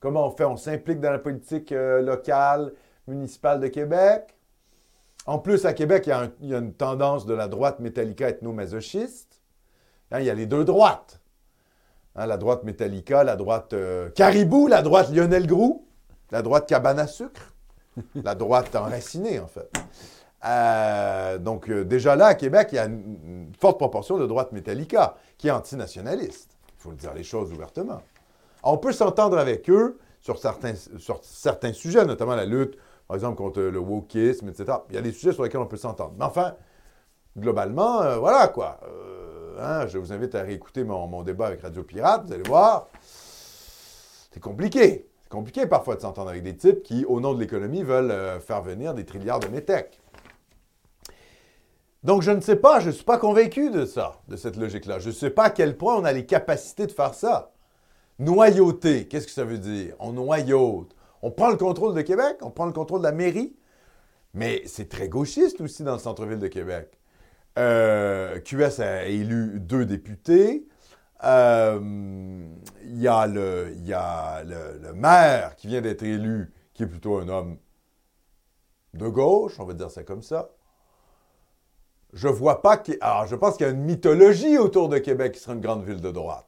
S1: Comment on fait? On s'implique dans la politique euh, locale, municipale de Québec. En plus, à Québec, il y, a une tendance de la droite métallica ethno-masochiste. Hein, il y a les deux droites. Hein, la droite métallica, la droite euh, caribou, la droite Lionel Groux, la droite cabane à sucre, [laughs] la droite enracinée, en fait. Euh, donc, euh, déjà là, à Québec, il y a une, forte proportion de droite métallica qui est antinationaliste. Il faut le dire les choses ouvertement. On peut s'entendre avec eux sur certains, sur certains sujets, notamment la lutte, par exemple, contre le wokisme, etc. Il y a des sujets sur lesquels on peut s'entendre. Mais enfin, globalement, euh, voilà quoi. Hein, je vous invite à réécouter mon, mon débat avec Radio Pirate, vous allez voir. C'est compliqué. C'est compliqué parfois de s'entendre avec des types qui, au nom de l'économie, veulent faire venir des trilliards de métèques. Donc, je ne sais pas, je ne suis pas convaincu de ça, de cette logique-là. Je ne sais pas à quel point on a les capacités de faire ça. Noyauter, qu'est-ce que ça veut dire? On noyaute. On prend le contrôle de Québec, on prend le contrôle de la mairie, mais c'est très gauchiste aussi dans le centre-ville de Québec. Euh, QS a élu deux députés. Euh, Il y a, le, maire qui vient d'être élu, qui est plutôt un homme de gauche, on va dire ça comme ça. Je vois pas qu'il. Alors, je pense qu'il y a une mythologie autour de Québec qui sera une grande ville de droite.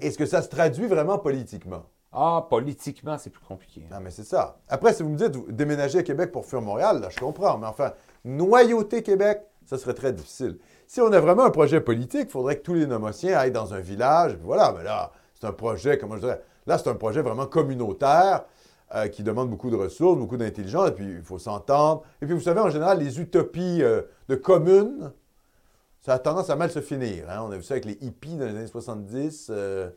S1: Est-ce que ça se traduit vraiment politiquement?
S2: Ah, politiquement, c'est plus compliqué.
S1: Non, mais c'est ça. Après, si vous me dites vous déménager à Québec pour fuir Montréal, là, je comprends. Mais enfin, noyauter Québec, ça serait très difficile. Si on a vraiment un projet politique, il faudrait que tous les nomotiens aillent dans un village. puis voilà, mais là, c'est un projet, comment je dirais, là, c'est un projet vraiment communautaire euh, qui demande beaucoup de ressources, beaucoup d'intelligence, et puis il faut s'entendre. Et puis, vous savez, en général, les utopies euh, de communes, ça a tendance à mal se finir. hein. On a vu ça avec les hippies dans les années 70. euh,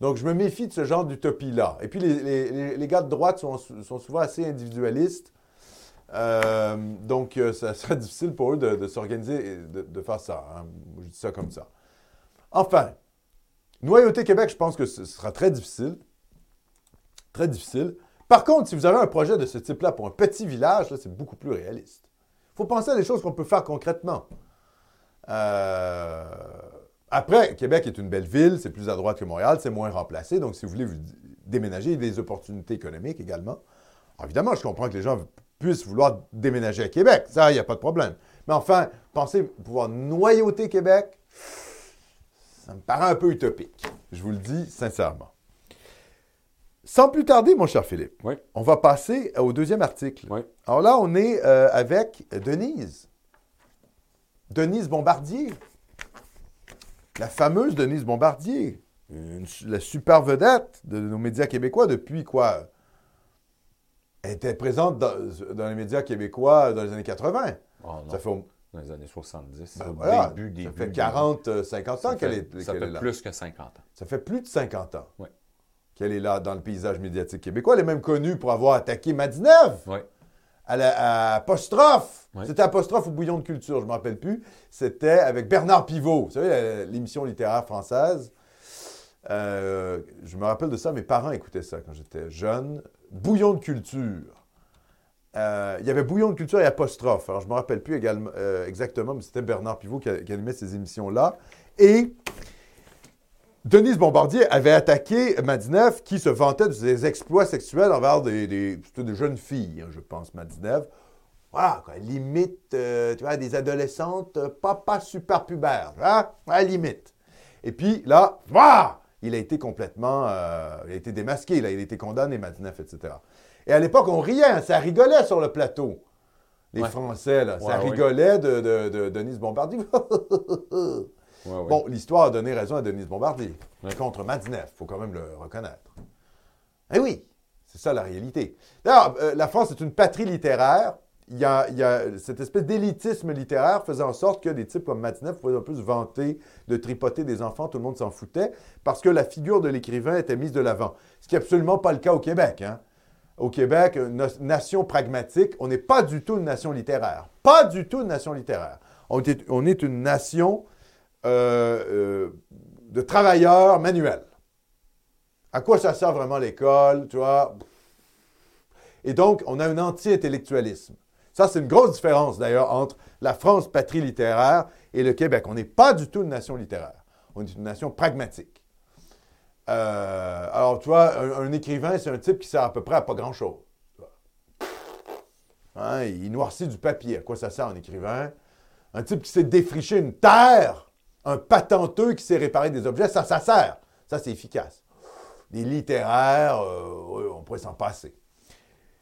S1: donc, je me méfie de ce genre d'utopie-là. Et puis, les, les- les- gars de droite sont, sont souvent assez individualistes. Donc, ça [laughs] serait difficile pour eux de, de s'organiser et de, de faire ça. hein. Je dis ça comme ça. Enfin, Noyauté Québec, je pense que ce sera très difficile. Très difficile. Par contre, si vous avez un projet de ce type-là pour un petit village, c'est beaucoup plus réaliste. Il faut penser à des choses qu'on peut faire concrètement. Euh, Après, Québec est une belle ville, c'est plus à droite que Montréal, c'est moins remplacé. Donc, si vous voulez vous déménager, il y a des opportunités économiques également. Évidemment, je comprends que les gens puissent vouloir déménager à Québec. Ça, il n'y a pas de problème. Mais enfin, penser pouvoir noyauter Québec, ça me paraît un peu utopique. Je vous le dis sincèrement. Sans plus tarder, mon cher Philippe,
S2: Oui.
S1: on va passer au deuxième article.
S2: Oui.
S1: Alors là, on est euh, avec Denise. Denise Bombardier. La fameuse Denise Bombardier. Une la super vedette de nos médias québécois depuis quoi? Elle était présente dans, dans les médias québécois dans les années 80.
S2: Oh, non,
S1: Ça fait,
S2: dans les années 70,
S1: ben voilà,
S2: début, début,
S1: ça fait
S2: début.
S1: 40, euh, 50 ans
S2: Ça
S1: qu'elle est,
S2: Ça fait
S1: est là.
S2: plus que 50 ans.
S1: Ça fait plus de 50 ans
S2: Ouais.
S1: Qu'elle est là dans le paysage médiatique québécois. Elle est même connue pour avoir attaqué Madineuve.
S2: Oui.
S1: à, la, à Apostrophe.
S2: Ouais.
S1: C'était Apostrophe ou Bouillon de culture, je ne me rappelle plus. C'était avec Bernard Pivot, vous savez, l'émission littéraire française. Euh, je me rappelle de ça, mes parents écoutaient ça quand j'étais jeune. Bouillon de culture. Euh, il y avait Bouillon de culture et Apostrophe. Alors, je ne me rappelle plus également, euh, exactement, mais c'était Bernard Pivot qui, qui animait ces émissions-là. Et Denise Bombardier avait attaqué Madinev qui se vantait de ses exploits sexuels envers des, des, c'était des jeunes filles, hein, je pense, Madinev. Voilà, quoi, limite, euh, tu vois, des adolescentes euh, pas, pas super pubères, hein, à la limite. Et puis là, voilà, il a été complètement, euh, il a été démasqué, là, il a été condamné, Madinev, etc. Et à l'époque, on riait, hein, ça rigolait sur le plateau. Les
S2: Ouais.
S1: Français, là, ça
S2: ouais.
S1: rigolait de, de- de Denise Bombardier. [laughs]
S2: Ouais, ouais.
S1: Bon, l'histoire a donné raison à Denise Bombardier
S2: Ouais.
S1: contre Madinev, il faut quand même le reconnaître. Eh oui, c'est ça la réalité. D'ailleurs, euh, la France est une patrie littéraire il y a, il y a cette espèce d'élitisme littéraire faisait en sorte que des types comme Matineff pouvaient un peu se vanter de tripoter des enfants, tout le monde s'en foutait, parce que la figure de l'écrivain était mise de l'avant. Ce qui n'est absolument pas le cas au Québec. Hein. Au Québec, une nation pragmatique, on n'est pas du tout une nation littéraire. Pas du tout une nation littéraire. On est, on est une nation euh, euh, de travailleurs manuels. À quoi ça sert vraiment l'école, tu vois? Et donc, on a un anti-intellectualisme. Ça, c'est une grosse différence d'ailleurs entre la France, patrie littéraire, et le Québec. On n'est pas du tout une nation littéraire. On est une nation pragmatique. Euh, alors, tu vois, un, écrivain, c'est un type qui sert à peu près à pas grand-chose. Hein, il noircit du papier. À quoi ça sert un écrivain? Un type qui sait défricher une terre, un patenteux qui sait réparer des objets, ça, ça sert. Ça, c'est efficace. Les littéraires, euh, on pourrait s'en passer.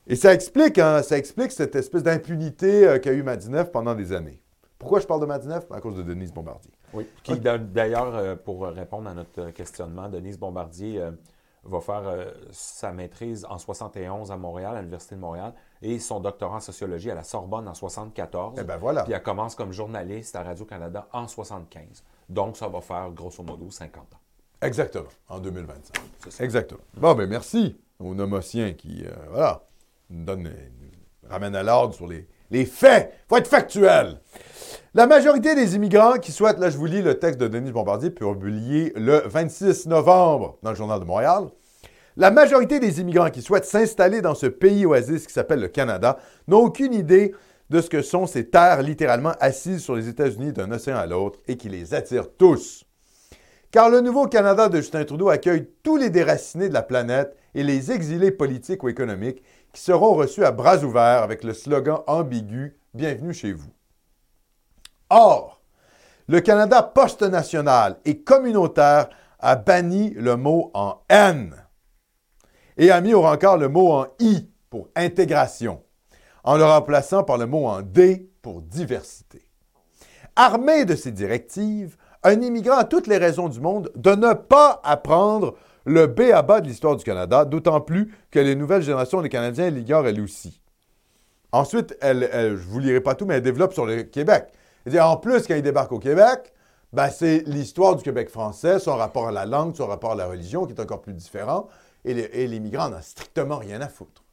S1: Et ça explique, hein, ça explique cette espèce d'impunité euh, qu'a eu Madineuf pendant des années. Pourquoi je parle de Madineuf? À cause de Denise Bombardier.
S2: Oui, qui d'ailleurs, euh, pour répondre à notre questionnement, Denise Bombardier euh, va faire sa maîtrise en 71 à Montréal, à l'Université de Montréal, et son doctorat en sociologie à la Sorbonne en 74.
S1: Eh ben voilà.
S2: Puis elle commence comme journaliste à Radio-Canada en 75. Donc, ça va faire grosso modo 50 ans.
S1: Exactement, en 2025. Exactement. Bon, ben merci aux nomotiens qui, voilà, nous, donne, ramène à l'ordre sur les, les faits. Il faut être factuel. La majorité des immigrants qui souhaitent, là je vous lis le texte de Denis Bombardier publié le 26 novembre dans le Journal de Montréal. La majorité des immigrants qui souhaitent s'installer dans ce pays oasis qui s'appelle le Canada n'ont aucune idée de ce que sont ces terres littéralement assises sur les États-Unis d'un océan à l'autre et qui les attirent tous. Car le nouveau Canada de Justin Trudeau accueille tous les déracinés de la planète et les exilés politiques ou économiques qui seront reçus à bras ouverts avec le slogan ambigu Bienvenue chez vous. Or, le Canada post-national et communautaire a banni le mot en N et a mis au rencard le mot en I pour intégration, en le remplaçant par le mot en D pour diversité. Armé de ces directives, un immigrant a toutes les raisons du monde de ne pas apprendre le B à bas de l'histoire du Canada, d'autant plus que les nouvelles générations des Canadiens l'ignorent elles aussi. Ensuite, je ne vous lirai pas tout, mais elle développe sur le Québec. en plus, quand il débarque au Québec, ben, c'est l'histoire du Québec français, son rapport à la langue, son rapport à la religion qui est encore plus différent, et l'immigrant n'en a strictement rien à foutre.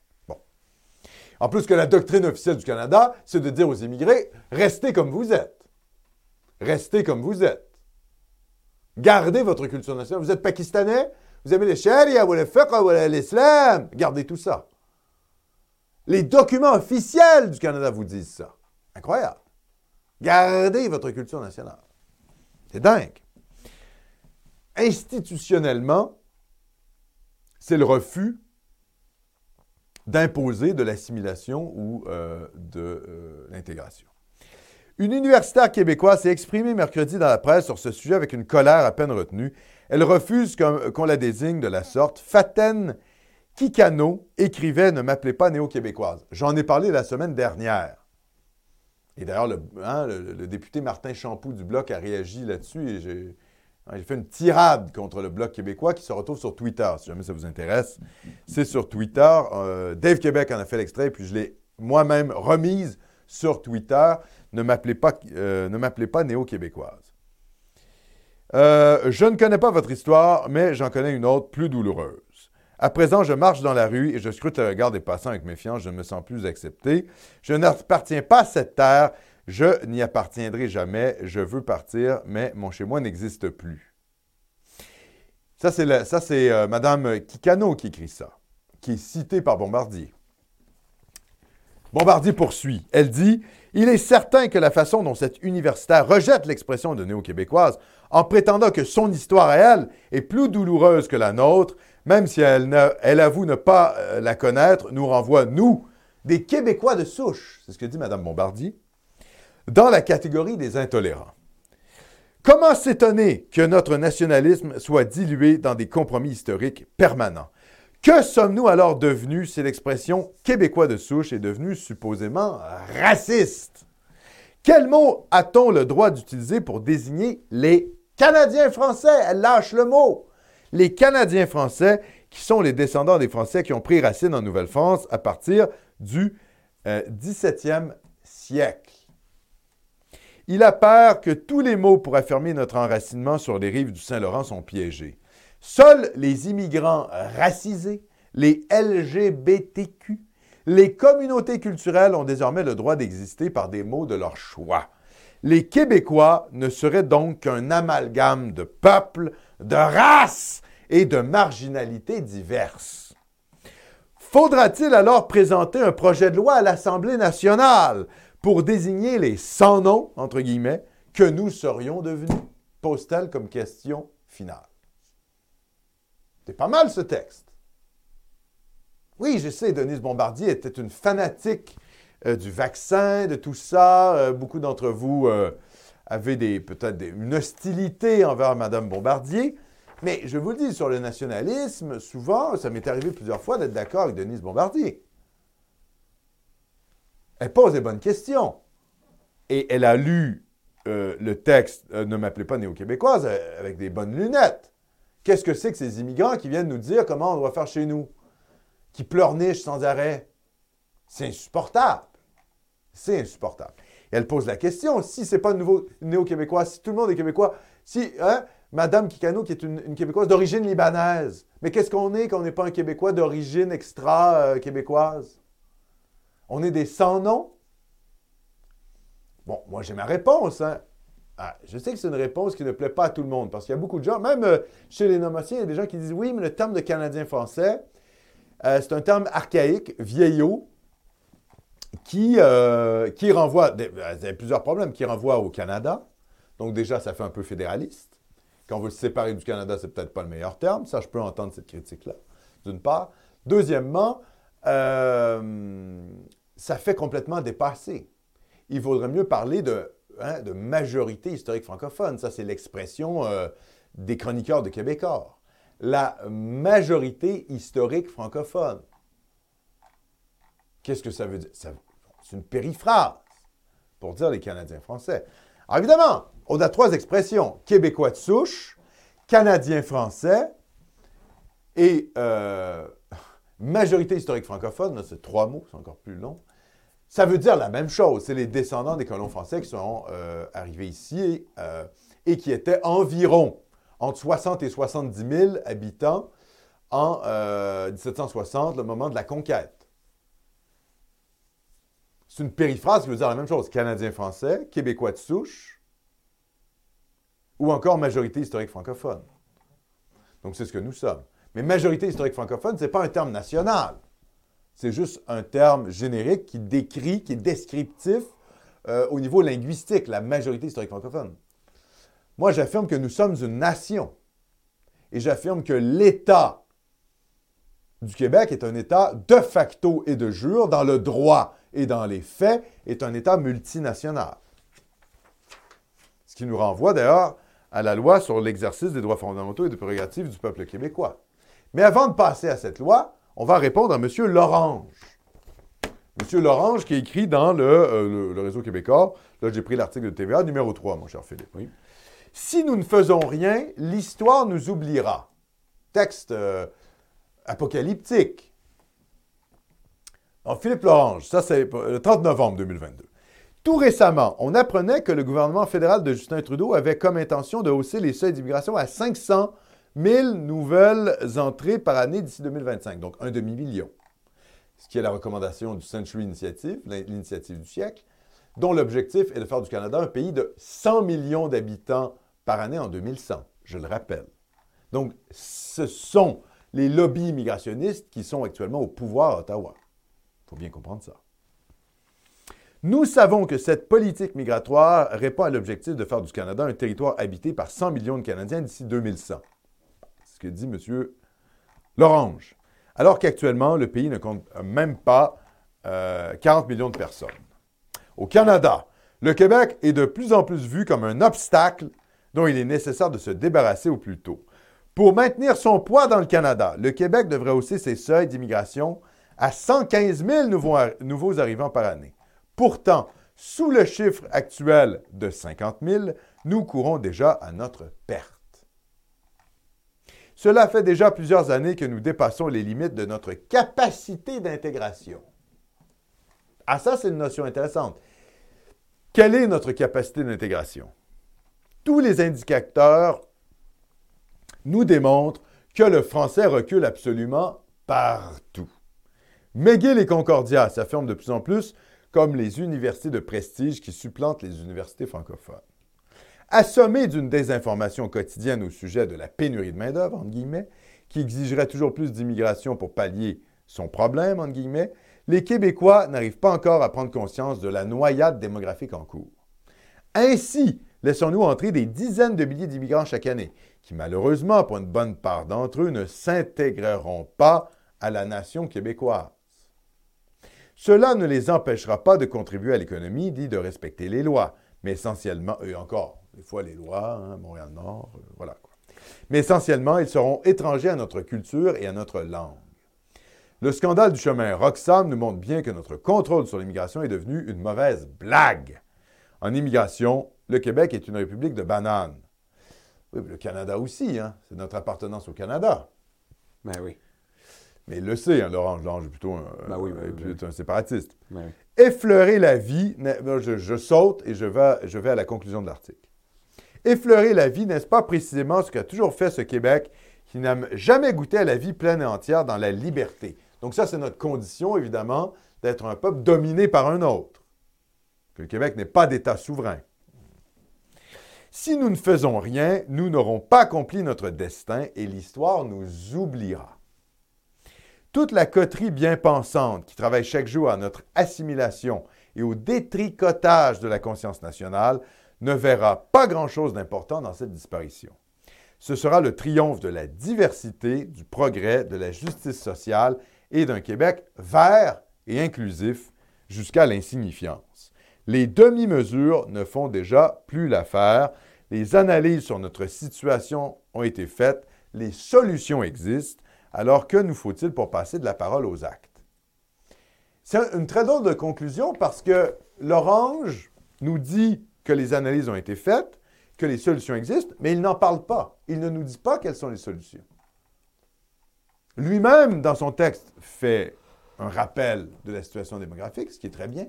S1: En plus que la doctrine officielle du Canada, c'est de dire aux immigrés, restez comme vous êtes. Restez comme vous êtes. Gardez votre culture nationale. Vous êtes pakistanais, vous aimez les sharia ou le l'islam? Gardez tout ça. Les documents officiels du Canada vous disent ça. Incroyable. Gardez votre culture nationale. C'est dingue. Institutionnellement, c'est le refus d'imposer de l'assimilation ou euh, de euh, l'intégration. Une universitaire québécoise s'est exprimée mercredi dans la presse sur ce sujet avec une colère à peine retenue elle refuse qu'on la désigne de la sorte. Faten Kikano écrivait Ne m'appelez pas néo-québécoise. J'en ai parlé la semaine dernière. Et d'ailleurs, le, hein, député Martin Champoux du Bloc a réagi là-dessus et j'ai hein, fait une tirade contre le Bloc québécois qui se retrouve sur Twitter, si jamais ça vous intéresse. C'est sur Twitter. Euh, Dave Québec en a fait l'extrait, puis je l'ai moi-même remise sur Twitter. Ne m'appelez pas, euh, pas néo-québécoise. Euh, je ne connais pas votre histoire, mais j'en connais une autre plus douloureuse. À présent, je marche dans la rue et je scrute le regard des passants avec méfiance. Je ne me sens plus accepté. Je n'appartiens pas à cette terre. Je n'y appartiendrai jamais. Je veux partir, mais mon chez-moi n'existe plus. Ça, c'est, euh, Mme Kikano qui écrit ça, qui est citée par Bombardier. Bombardier poursuit. Elle dit Il est certain que la façon dont cette universitaire rejette l'expression de néo-québécoise en prétendant que son histoire à elle est plus douloureuse que la nôtre, même si elle, avoue ne pas euh, la connaître, nous renvoie, nous, des Québécois de souche, c'est ce que dit Mme Bombardier, dans la catégorie des intolérants. Comment s'étonner que notre nationalisme soit dilué dans des compromis historiques permanents? Que sommes-nous alors devenus si l'expression québécois de souche est devenue supposément raciste? Quel mot a-t-on le droit d'utiliser pour désigner les Canadiens français, elle lâche le mot. Les Canadiens français, qui sont les descendants des Français qui ont pris racine en Nouvelle-France à partir du XVIIe siècle. Il apparaît que tous les mots pour affirmer notre enracinement sur les rives du Saint-Laurent sont piégés. Seuls les immigrants racisés, les LGBTQ, les communautés culturelles ont désormais le droit d'exister par des mots de leur choix. Les Québécois ne seraient donc qu'un amalgame de peuples, de races et de marginalités diverses. Faudra-t-il alors présenter un projet de loi à l'Assemblée nationale pour désigner les sans noms, entre guillemets, que nous serions devenus? Pose-t-elle comme question finale. C'est pas mal ce texte. Oui, je sais, Denise Bombardier était une fanatique euh, du vaccin, de tout ça. Euh, beaucoup d'entre vous euh, avaient peut-être une hostilité envers Mme Bombardier. Mais je vous le dis, sur le nationalisme, souvent, ça m'est arrivé plusieurs fois d'être d'accord avec Denise Bombardier. Elle pose des bonnes questions. Et elle a lu le texte Ne m'appelez pas néo-québécoise avec des bonnes lunettes. Qu'est-ce que c'est que ces immigrants qui viennent nous dire comment on doit faire chez nous? Qui pleurnichent sans arrêt? C'est insupportable. C'est insupportable. Et elle pose la question, si ce n'est pas nouveau néo-québécois, si tout le monde est québécois, si hein, Madame Kikano, qui est une, québécoise d'origine libanaise, mais qu'est-ce qu'on est quand on n'est pas un québécois d'origine extra-québécoise? On est des sans-noms? Bon, moi j'ai ma réponse. Hein. Ah, je sais que c'est une réponse qui ne plaît pas à tout le monde, parce qu'il y a beaucoup de gens, même euh, chez les nomaciens, il y a des gens qui disent oui, mais le terme de Canadien-français, euh, c'est un terme archaïque, vieillot, qui, euh, renvoie, il y a plusieurs problèmes, qui renvoie au Canada. Donc déjà, ça fait un peu fédéraliste. Quand on veut se séparer du Canada, c'est peut-être pas le meilleur terme. Ça, je peux entendre cette critique-là, d'une part. Deuxièmement, ça fait complètement dépasser. Il vaudrait mieux parler de Hein, majorité historique francophone. Ça, c'est l'expression euh, des chroniqueurs de Québécois. La majorité historique francophone. Qu'est-ce que ça veut dire? c'est une périphrase pour dire les Canadiens français. Alors évidemment, on a trois expressions. Québécois de souche, Canadien français et euh, [laughs] majorité historique francophone. C'est trois mots, c'est encore plus long. Ça veut dire la même chose. C'est les descendants des colons français qui sont euh, arrivés ici euh, et qui étaient environ entre 60 et 70 000 habitants en 1760, euh, le moment de la conquête. C'est une périphrase qui veut dire la même chose. Canadien-français, Québécois de souche, ou encore majorité historique francophone. Donc c'est ce que nous sommes. Mais majorité historique francophone, ce n'est pas un terme national. C'est juste un terme générique qui décrit, qui est descriptif euh, au niveau linguistique, la majorité historique francophone. Moi, j'affirme que nous sommes une nation. Et j'affirme que l'État du Québec est un État de facto et de jure, dans le droit et dans les faits, est un État multinational. Ce qui nous renvoie d'ailleurs à la loi sur l'exercice des droits fondamentaux et des prérogatives du peuple québécois. Mais avant de passer à cette loi, on va répondre à M. Lorange. M. Lorange qui écrit dans euh, le, réseau québécois, là j'ai pris l'article de TVA, numéro 3, mon cher Philippe. Si nous ne faisons rien, l'histoire nous oubliera. Texte euh, apocalyptique. Philippe Lorange, ça c'est le 30 novembre 2022. Tout récemment, on apprenait que le gouvernement fédéral de Justin Trudeau avait comme intention de hausser les seuils d'immigration à 500 1000 nouvelles entrées par année d'ici 2025, donc un demi-million. Ce qui est la recommandation du Century Initiative, l'initiative du siècle, dont l'objectif est de faire du Canada un pays de 100 millions d'habitants par année en 2100, je le rappelle. Donc, ce sont les lobbies immigrationnistes qui sont actuellement au pouvoir à Ottawa. Il faut bien comprendre ça. Nous savons que cette politique migratoire répond à l'objectif de faire du Canada un territoire habité par 100 millions de Canadiens d'ici 2100 que dit M. Lorange. Alors qu'actuellement, le pays ne compte même pas 40 euh, millions de personnes. Au Canada, le Québec est de plus en plus vu comme un obstacle dont il est nécessaire de se débarrasser au plus tôt. Pour maintenir son poids dans le Canada, le Québec devrait hausser ses seuils d'immigration à 115 000 nouveaux, nouveaux arrivants par année. Pourtant, sous le chiffre actuel de 50 000, nous courons déjà à notre perte. Cela fait déjà plusieurs années que nous dépassons les limites de notre capacité d'intégration. Ah, ça, c'est une notion intéressante. Quelle est notre capacité d'intégration? Tous les indicateurs nous démontrent que le français recule absolument partout. McGill et Concordia s'affirment de plus en plus comme les universités de prestige qui supplantent les universités francophones. Assommé d'une désinformation quotidienne au sujet de la pénurie de main-d'œuvre, entre guillemets, qui exigerait toujours plus d'immigration pour pallier son problème, entre guillemets, les Québécois n'arrivent pas encore à prendre conscience de la noyade démographique en cours. Ainsi, laissons-nous entrer des dizaines de milliers d'immigrants chaque année, qui malheureusement, pour une bonne part d'entre eux, ne s'intégreront pas à la nation québécoise. Cela ne les empêchera pas de contribuer à l'économie, dit de respecter les lois, mais essentiellement, et encore, des fois les lois, hein, Montréal-Nord, euh, voilà. Quoi. Mais essentiellement, ils seront étrangers à notre culture et à notre langue. Le scandale du chemin Roxham nous montre bien que notre contrôle sur l'immigration est devenu une mauvaise blague. En immigration, le Québec est une république de bananes. Oui, le Canada aussi, hein? c'est notre appartenance au Canada.
S2: Ben oui.
S1: Mais il le sait, hein, Laurent Lange est plutôt un,
S2: Ben oui, ben ben
S1: un séparatiste.
S2: Ben.
S1: Effleurer la vie, je saute et je vais, je vais à la conclusion de l'article. Effleurer la vie, n'est-ce pas? Précisément ce qu'a toujours fait ce Québec qui n'a jamais goûté à la vie pleine et entière dans la liberté? Donc ça, c'est notre condition, évidemment, d'être un peuple dominé par un autre. Que le Québec n'est pas d'État souverain. Si nous ne faisons rien, nous n'aurons pas accompli notre destin et l'histoire nous oubliera. Toute la coterie bien pensante qui travaille chaque jour à notre assimilation et au détricotage de la conscience nationale ne verra pas grand-chose d'important dans cette disparition. Ce sera le triomphe de la diversité, du progrès, de la justice sociale et d'un Québec vert et inclusif jusqu'à l'insignifiance. Les demi-mesures ne font déjà plus l'affaire. Les analyses sur notre situation ont été faites. Les solutions existent. Alors que nous faut-il pour passer de la parole aux actes? C'est une très drôle de conclusion parce que l'Orange nous dit que les analyses ont été faites, que les solutions existent, mais il n'en parle pas. Il ne nous dit pas quelles sont les solutions. Lui-même, dans son texte, fait un rappel de la situation démographique, ce qui est très bien.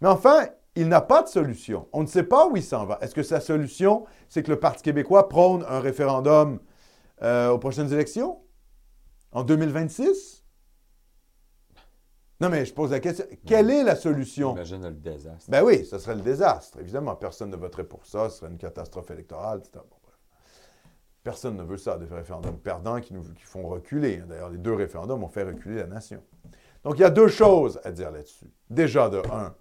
S1: Mais enfin, il n'a pas de solution. On ne sait pas où il s'en va. Est-ce que sa solution, c'est que le Parti québécois prône un référendum euh, aux prochaines élections? En 2026? Non, mais je pose la question. Quelle est la solution?
S2: Imagine le désastre.
S1: Ben oui, ce serait le désastre. Évidemment, personne ne voterait pour ça. Ce serait une catastrophe électorale. etc. Bon, bref. Personne ne veut ça, des référendums perdants qui nous qui font reculer. D'ailleurs, les deux référendums ont fait reculer la nation. Donc, il y a deux choses à dire là-dessus. Déjà, de un,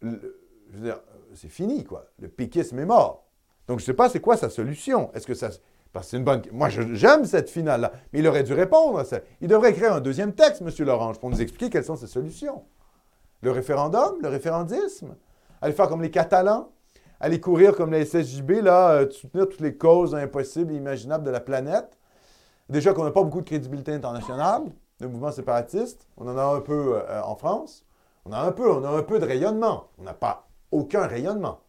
S1: le- je veux dire, c'est fini, quoi. Le péquisme est mort. Donc, je ne sais pas c'est quoi sa solution. Est-ce que ça. C'est une bonne. Moi, j'aime cette finale-là. Mais il aurait dû répondre à ça. Il devrait écrire un deuxième texte, M. Lorange, pour nous expliquer quelles sont ses solutions. Le référendum, le référendisme. Aller faire comme les Catalans. Aller courir comme la SSJB, là, euh, soutenir toutes les causes impossibles et imaginables de la planète. Déjà qu'on n'a pas beaucoup de crédibilité internationale, le mouvement séparatiste. On en a un peu euh, en France. On a un peu, on a un peu de rayonnement. On n'a pas aucun rayonnement.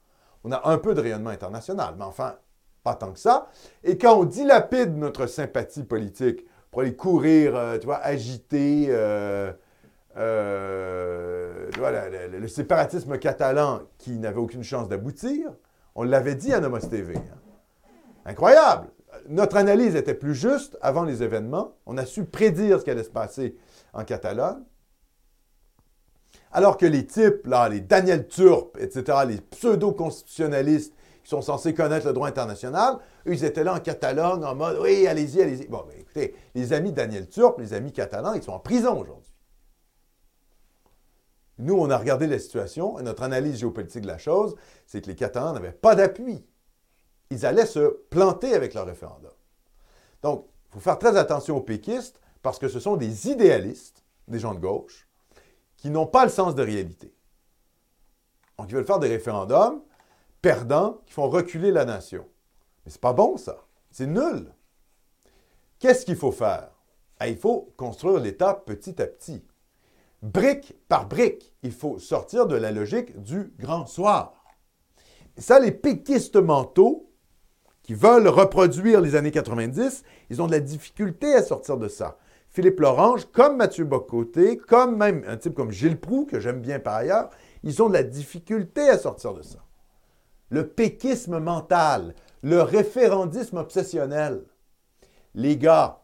S1: On a un peu de rayonnement international, mais enfin, pas tant que ça. Et quand on dilapide notre sympathie politique pour aller courir, euh, tu vois, agiter euh, euh, le, séparatisme catalan qui n'avait aucune chance d'aboutir, on l'avait dit à Nomos TV. hein. Incroyable! Notre analyse était plus juste avant les événements. On a su prédire ce qui allait se passer en Catalogne. Alors que les types, là, les Daniel Turp, etc., les pseudo-constitutionnalistes sont censés connaître le droit international, ils étaient là en Catalogne en mode oui, allez-y, allez-y. Bon, ben, écoutez, les amis de Daniel Turp, les amis catalans, ils sont en prison aujourd'hui. Nous, on a regardé la situation et notre analyse géopolitique de la chose, c'est que les Catalans n'avaient pas d'appui. Ils allaient se planter avec leur référendum. Donc, il faut faire très attention aux péquistes parce que ce sont des idéalistes, des gens de gauche, qui n'ont pas le sens de réalité. Donc, ils veulent faire des référendums perdants qui font reculer la nation. Mais c'est pas bon, ça. C'est nul. Qu'est-ce qu'il faut faire? Ah, il faut construire l'État petit à petit. Brique par brique, il faut sortir de la logique du grand soir. Ça, les péquistes mentaux qui veulent reproduire les années 90, ils ont de la difficulté à sortir de ça. Philippe Lorange, comme Mathieu Bocoté, comme même un type comme Gilles Proux, que j'aime bien par ailleurs, ils ont de la difficulté à sortir de ça. Le péquisme mental, le référendisme obsessionnel. Les gars,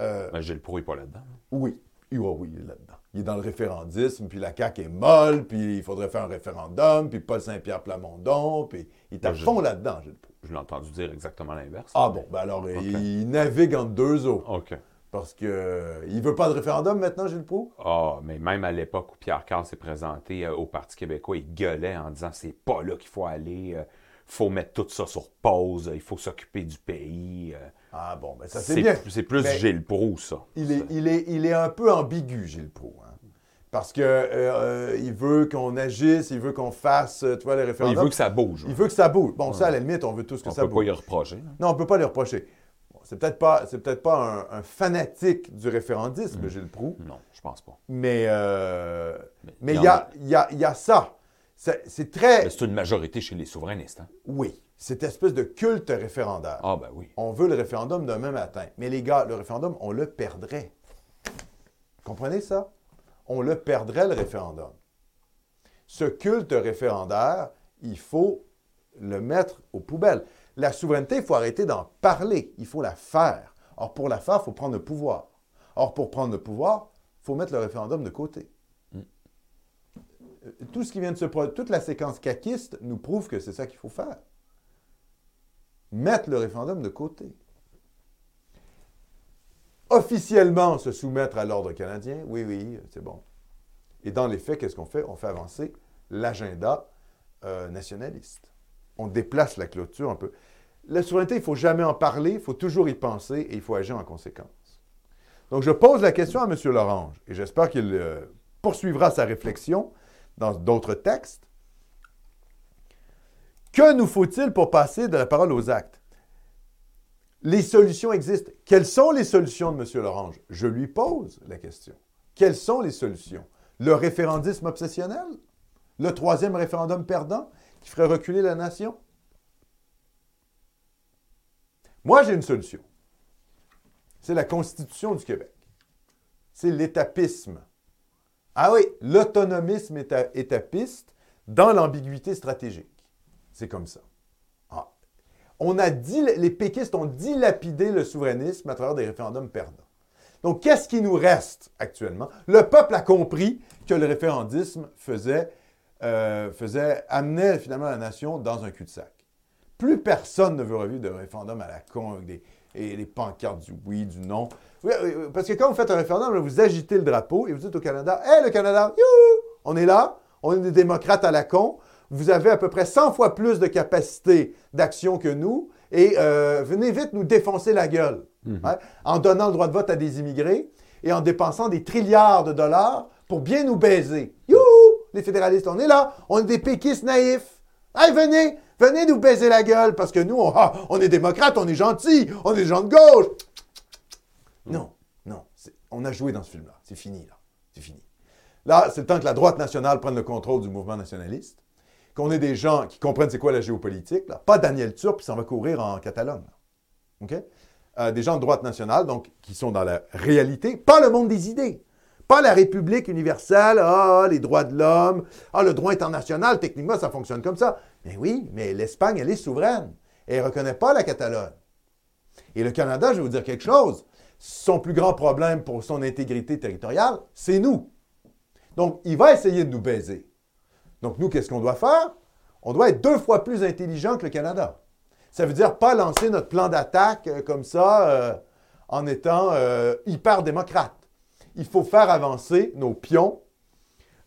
S1: euh,
S2: Ben, Gilles Proulx n'est pas là-dedans.
S1: oui, oui, oui, il est là-dedans. Il est dans le référendisme, puis la CAQ est molle, puis il faudrait faire un référendum, puis Paul Saint-Pierre Plamondon, puis il est à fond là-dedans, Gilles Proux.
S2: Je l'ai entendu dire exactement l'inverse.
S1: Ah bon, ben alors, il navigue entre deux eaux.
S2: OK.
S1: Parce que euh, il veut pas de référendum maintenant, Gilles Proux?
S2: Ah, mais même à l'époque où Pierre Carl s'est présenté euh, au Parti québécois, il gueulait en disant c'est pas là qu'il faut aller, il faut mettre tout ça sur pause, il faut s'occuper du pays. euh.
S1: Ah bon, ben ça c'est bien.
S2: c'est plus
S1: Mais-
S2: Gilles Proulx, ça.
S1: Il est, il, est, il est un peu ambigu, Gilles Proux. hein. Parce que euh, euh, il veut qu'on agisse, il veut qu'on fasse, euh, tu vois, les
S2: Il
S1: référendums.
S2: veut que ça bouge.
S1: Il veut que ça bouge. Bon, ça, à la limite, on veut tous que
S2: On
S1: ça
S2: peut pas
S1: bouge.
S2: y reprocher. là.
S1: Non, on peut pas lui reprocher. C'est peut-être pas, c'est peut-être pas un, un fanatique du référendisme,
S2: Mm.
S1: Gilles Proux,
S2: Non, je pense pas.
S1: mais euh, mais
S2: il y
S1: a, y, a, il y a ça. C'est très...
S2: C'est une majorité chez les souverainistes. hein.
S1: Oui, cette espèce de culte référendaire.
S2: Ah, ben oui.
S1: On veut le référendum demain matin. Mais les gars, le référendum, on le perdrait. Comprenez ça? On le perdrait, le référendum. Ce culte référendaire, il faut le mettre aux poubelles. La souveraineté, il faut arrêter d'en parler. Il faut la faire. Or, pour la faire, il faut prendre le pouvoir. Or, pour prendre le pouvoir, il faut mettre le référendum de côté. Euh, Tout ce qui vient de se produire, toute la séquence caquiste nous prouve que c'est ça qu'il faut faire mettre le référendum de côté. Officiellement se soumettre à l'ordre canadien, oui, oui, c'est bon. Et dans les faits, qu'est-ce qu'on fait? On fait avancer l'agenda euh, nationaliste. On déplace la clôture un peu. La souveraineté, il ne faut jamais en parler, il faut toujours y penser et il faut agir en conséquence. Donc, je pose la question à M. Lorange et j'espère qu'il euh, poursuivra sa réflexion dans d'autres textes. Que nous faut-il pour passer de la parole aux actes? Les solutions existent. Quelles sont les solutions de M. Lorange? Je lui pose la question. Quelles sont les solutions? Le référendisme obsessionnel? Le troisième référendum perdant qui ferait reculer la nation? Moi, j'ai une solution. C'est la Constitution du Québec. C'est l'étapisme. Ah oui, l'autonomisme éta- étapiste dans l'ambiguïté stratégique. C'est comme ça. Ah. On a dit, les péquistes ont dilapidé le souverainisme à travers des référendums perdants. Donc, qu'est-ce qui nous reste actuellement? Le peuple a compris que le référendisme faisait, euh, faisait amenait finalement la nation dans un cul-de-sac. Plus personne ne veut revivre de référendum à la con avec des, et les pancartes du oui, du non. Oui, oui, oui, parce que quand vous faites un référendum, vous agitez le drapeau et vous dites au Canada Hé, le Canada, youhou, on est là, on est des démocrates à la con, vous avez à peu près 100 fois plus de capacité d'action que nous et euh, venez vite nous défoncer la gueule. Hein, en donnant le droit de vote à des immigrés et en dépensant des trilliards de dollars pour bien nous baiser. Youhou, les fédéralistes, on est là, on est des péquistes naïfs. Hey, venez, venez nous baiser la gueule parce que nous, on, ah, on est démocrates, on est gentils, on est des gens de gauche. Non, non, on a joué dans ce film-là. C'est fini, là. C'est fini. Là, c'est le temps que la droite nationale prenne le contrôle du mouvement nationaliste, qu'on ait des gens qui comprennent c'est quoi la géopolitique, là. pas Daniel Turp qui s'en va courir en Catalogne. là. OK? Euh, des gens de droite nationale, donc, qui sont dans la réalité, pas le monde des idées. Pas la République universelle, ah, les droits de l'homme, ah, le droit international, techniquement, ça fonctionne comme ça. Mais oui, mais l'Espagne, elle est souveraine. Elle ne reconnaît pas la Catalogne. Et le Canada, je vais vous dire quelque chose, son plus grand problème pour son intégrité territoriale, c'est nous. Donc, il va essayer de nous baiser. Donc, nous, qu'est-ce qu'on doit faire? On doit être deux fois plus intelligent que le Canada. Ça veut dire pas lancer notre plan d'attaque euh, comme ça euh, en étant euh, hyper démocrate. Il faut faire avancer nos pions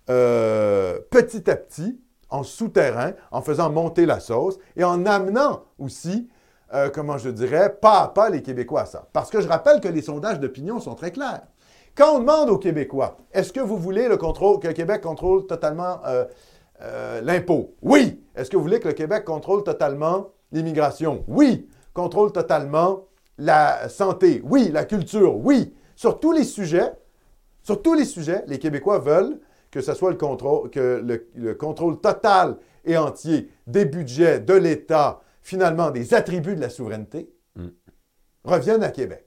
S1: petit à petit, en souterrain, en faisant monter la sauce et en amenant aussi, euh, comment je dirais, pas à pas les Québécois à ça. Parce que je rappelle que les sondages d'opinion sont très clairs. Quand on demande aux Québécois, est-ce que vous voulez le contrôle, que le Québec contrôle totalement euh, euh, l'impôt? Oui. Est-ce que vous voulez que le Québec contrôle totalement l'immigration? Oui. Contrôle totalement la santé? Oui. La culture? Oui. Sur tous les sujets, sur tous les sujets, les Québécois veulent que ce soit le contrôle, que le, le contrôle total et entier des budgets, de l'État, finalement des attributs de la souveraineté,
S2: Mm.
S1: reviennent à Québec.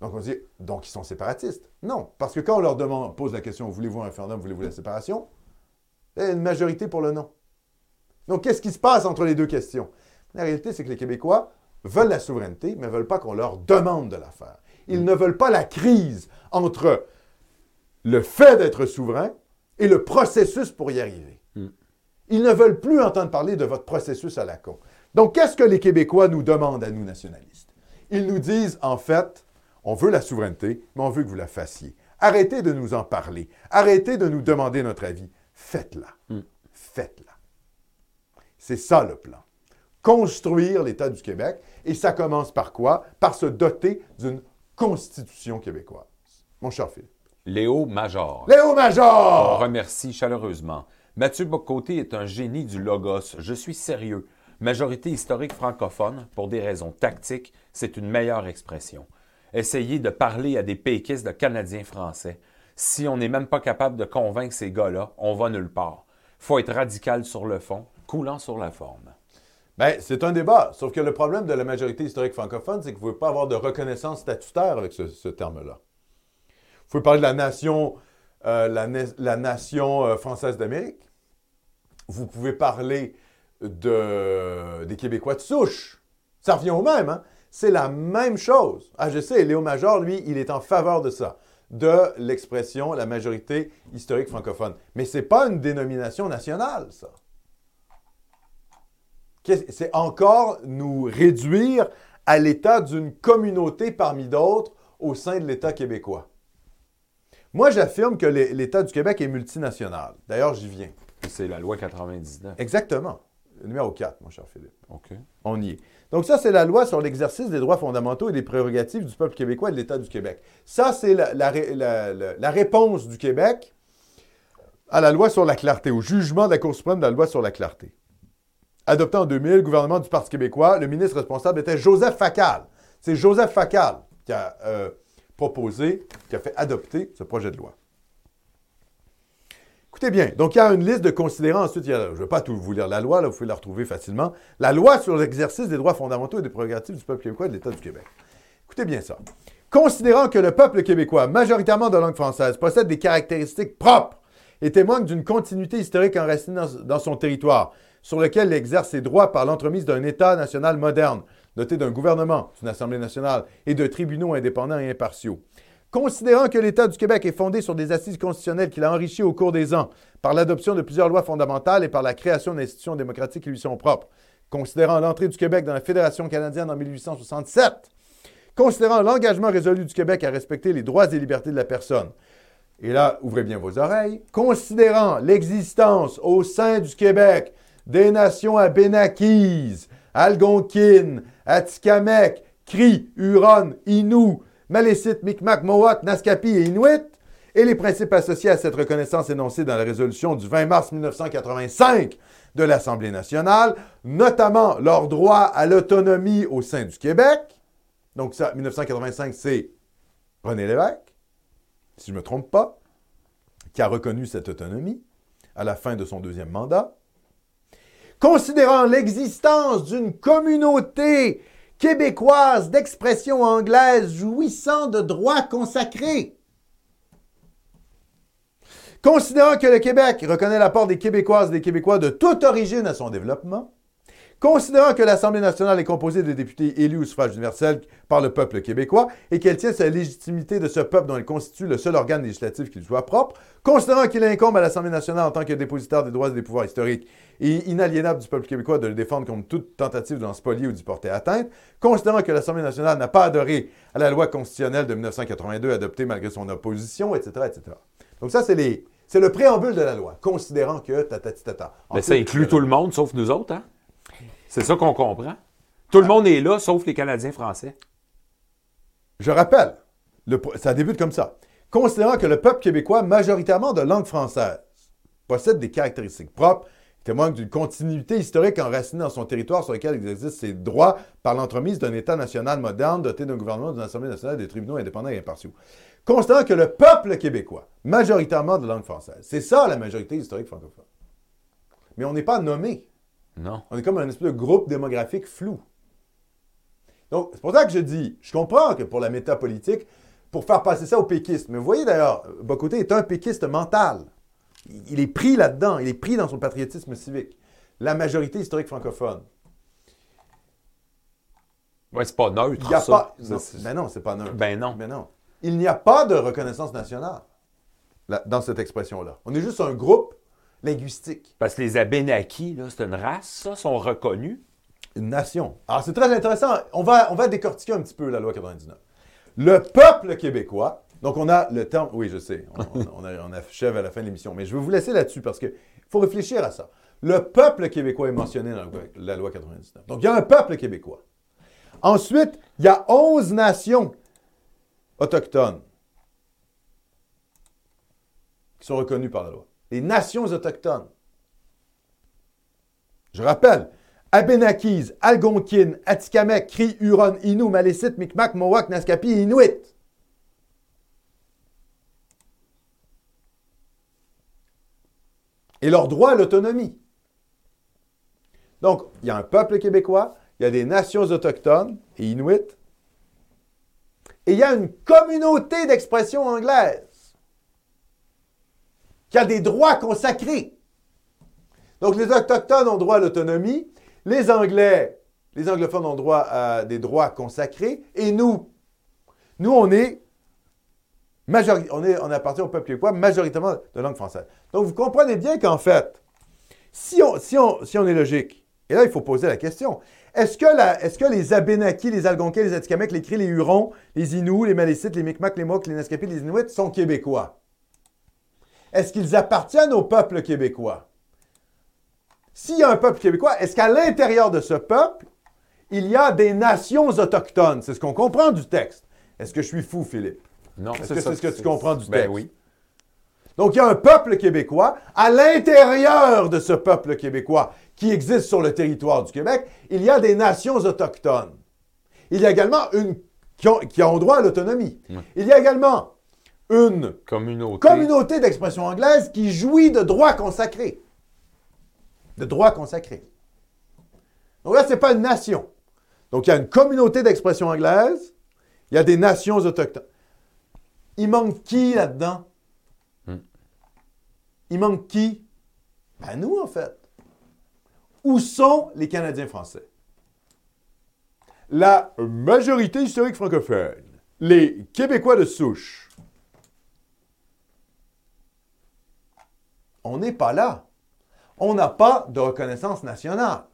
S1: Donc on dit, donc ils sont séparatistes. Non, parce que quand on leur demande, pose la question, voulez-vous un référendum, voulez-vous la séparation, il y a une majorité pour le non. Donc qu'est-ce qui se passe entre les deux questions? La réalité, c'est que les Québécois veulent la souveraineté, mais ne veulent pas qu'on leur demande de la faire. Ils ne veulent pas la crise entre le fait d'être souverain et le processus pour y arriver.
S2: Mm.
S1: Ils ne veulent plus entendre parler de votre processus à la con. Donc, qu'est-ce que les Québécois nous demandent à nous nationalistes? Ils nous disent, en fait, on veut la souveraineté, mais on veut que vous la fassiez. Arrêtez de nous en parler. Arrêtez de nous demander notre avis. Faites-la.
S2: Mm.
S1: Faites-la. C'est ça le plan. Construire l'État du Québec. Et ça commence par quoi? Par se doter d'une constitution québécoise. Mon cher Philippe.
S2: Léo Major.
S1: Léo
S2: On
S1: Major!
S2: remercie chaleureusement. Mathieu Bocoté est un génie du logos. Je suis sérieux. Majorité historique francophone, pour des raisons tactiques, c'est une meilleure expression. Essayez de parler à des péquistes de Canadiens français. Si on n'est même pas capable de convaincre ces gars-là, on va nulle part. faut être radical sur le fond, coulant sur la forme.
S1: Bien, c'est un débat. Sauf que le problème de la majorité historique francophone, c'est que vous ne pouvez pas avoir de reconnaissance statutaire avec ce, ce terme-là. Vous pouvez parler de la nation, euh, euh, française d'Amérique. Vous pouvez parler de, des Québécois de souche. Ça revient au même, hein? C'est la même chose. Ah, je sais, Léo Major, lui, il est en faveur de ça, de l'expression la majorité historique francophone. Mais ce n'est pas une dénomination nationale, ça. C'est encore nous réduire à l'état d'une communauté parmi d'autres au sein de l'État québécois. Moi, j'affirme que l'É- l'État du Québec est multinational. D'ailleurs, j'y viens.
S2: C'est la loi 99.
S1: Exactement. Numéro 4, mon cher Philippe.
S2: OK.
S1: On y est. Donc ça, c'est la loi sur l'exercice des droits fondamentaux et des prérogatives du peuple québécois et de l'État du Québec. Ça, c'est la, la ré- la- la- la réponse du Québec à la loi sur la clarté, au jugement de la Cour suprême de la loi sur la clarté. Adopté en 2000, gouvernement du Parti québécois, le ministre responsable était Joseph Facal. C'est Joseph Facal qui a euh, proposé, qui a fait adopter ce projet de loi. Écoutez bien, donc il y a une liste de considérants. Ensuite, je ne vais pas tout vous lire la loi, là, vous pouvez la retrouver facilement. La loi sur l'exercice des droits fondamentaux et des prérogatives du peuple québécois et de l'État du Québec. Écoutez bien ça. Considérant que le peuple québécois, majoritairement de langue française, possède des caractéristiques propres et témoigne d'une continuité historique enracinée dans, dans son territoire, sur lequel il exerce ses droits par l'entremise d'un État national moderne, doté d'un gouvernement, d'une Assemblée nationale et de tribunaux indépendants et impartiaux. Considérant que l'État du Québec est fondé sur des assises constitutionnelles qu'il a enrichies au cours des ans par l'adoption de plusieurs lois fondamentales et par la création d'institutions démocratiques qui lui sont propres. Considérant l'entrée du Québec dans la Fédération canadienne en 1867. Considérant l'engagement résolu du Québec à respecter les droits et libertés de la personne. Et là, ouvrez bien vos oreilles. Considérant l'existence au sein du Québec des nations abénaquises, algonquines, atikamekw, cri, huron, inou, malécites, micmac, mohawk, naskapi et inuit, et les principes associés à cette reconnaissance énoncés dans la résolution du 20 mars 1985 de l'Assemblée nationale, notamment leur droit à l'autonomie au sein du Québec. Donc ça, 1985, c'est René Lévesque, si je ne me trompe pas, qui a reconnu cette autonomie à la fin de son deuxième mandat. Considérant l'existence d'une communauté québécoise d'expression anglaise jouissant de droits consacrés. Considérant que le Québec reconnaît l'apport des Québécoises et des Québécois de toute origine à son développement. Considérant que l'Assemblée nationale est composée de députés élus au suffrage universel par le peuple québécois et qu'elle tient sa légitimité de ce peuple dont elle constitue le seul organe législatif qui lui soit propre, considérant qu'il incombe à l'Assemblée nationale en tant que dépositaire des droits et des pouvoirs historiques et inaliénables du peuple québécois de le défendre contre toute tentative de l'en spolier ou d'y porter atteinte, considérant que l'Assemblée nationale n'a pas adoré à la loi constitutionnelle de 1982 adoptée malgré son opposition, etc., etc. Donc ça, c'est les... C'est le préambule de la loi, considérant que.
S2: Mais ça inclut tout le monde, sauf nous autres, hein? C'est ça qu'on comprend. Tout le monde est là, sauf les Canadiens français.
S1: Je rappelle, le- ça débute comme ça. Considérant que le peuple québécois, majoritairement de langue française, possède des caractéristiques propres, témoigne d'une continuité historique enracinée dans son territoire sur lequel existe ses droits par l'entremise d'un État national moderne doté d'un gouvernement, d'une Assemblée nationale, des tribunaux indépendants et impartiaux. Considérant que le peuple québécois, majoritairement de langue française, c'est ça la majorité historique francophone. Mais on n'est pas nommé.
S2: Non.
S1: On est comme un espèce de groupe démographique flou. Donc, c'est pour ça que je dis, je comprends que pour la métapolitique, pour faire passer ça aux péquistes, mais vous voyez d'ailleurs, Bocoté est un péquiste mental. Il est pris là-dedans, il est pris dans son patriotisme civique. La majorité historique francophone.
S2: Oui, c'est pas neutre.
S1: Il n'y a
S2: ça.
S1: pas. Non,
S2: c'est-
S1: ben non, c'est pas neutre.
S2: Ben non.
S1: Mais non. Il n'y a pas de reconnaissance nationale là, dans cette expression-là. On est juste un groupe linguistique,
S2: Parce que les Abénakis, là, c'est une race, ça, sont reconnus.
S1: une nation. Alors, c'est très intéressant. On va, on va décortiquer un petit peu la loi 99. Le peuple québécois, donc on a le terme, oui, je sais, on, achève à la fin de l'émission, mais je vais vous laisser là-dessus parce qu'il faut réfléchir à ça. Le peuple québécois est mentionné dans la loi, la loi 99. Donc, il y a un peuple québécois. Ensuite, il y a 11 nations autochtones qui sont reconnues par la loi. Les nations autochtones. Je rappelle, Abénakis, Algonquin, Atikamekw, Cri, Huron, Innu, Malécite, Micmac, Mohawk, Naskapi Inuit. Et leur droit à l'autonomie. Donc, il y a un peuple québécois, il y a des nations autochtones et Inuit, et il y a une communauté d'expression anglaise qui a des droits consacrés. Donc, les Autochtones ont droit à l'autonomie, les Anglais, les anglophones ont droit à des droits consacrés, et nous, nous, on est, on est, on appartient au peuple québécois majoritairement de langue française. Donc, vous comprenez bien qu'en fait, si on, si, on, si on est logique, et là, il faut poser la question, est-ce que, que les Abénakis, les Algonquins, les Atikamekw, les Cris, les Hurons, les Inuits, les Malécites, les Micmacs, les Mohawks, les Naskapis, les Inuits sont québécois? Est-ce qu'ils appartiennent au peuple québécois? S'il y a un peuple québécois, est-ce qu'à l'intérieur de ce peuple, il y a des nations autochtones? C'est ce qu'on comprend du texte. Est-ce que je suis fou, Philippe?
S2: Non,
S1: Est-ce que c'est ce que tu comprends du
S2: Ben
S1: texte?
S2: oui.
S1: Donc, il y a un peuple québécois. À l'intérieur de ce peuple québécois qui existe sur le territoire du Québec, il y a des nations autochtones. Il y a également une qui ont, qui ont droit à l'autonomie. Il y a également une
S2: Communauté.
S1: communauté d'expression anglaise qui jouit de droits consacrés. De droits consacrés. Donc là, ce n'est pas une nation. Donc, il y a une communauté d'expression anglaise, il y a des nations autochtones. Il manque qui là-dedans?
S2: Hmm.
S1: Il manque qui? Ben nous, en fait. Où sont les Canadiens français? La majorité historique francophone, les Québécois de souche, on n'est pas là. On n'a pas de reconnaissance nationale.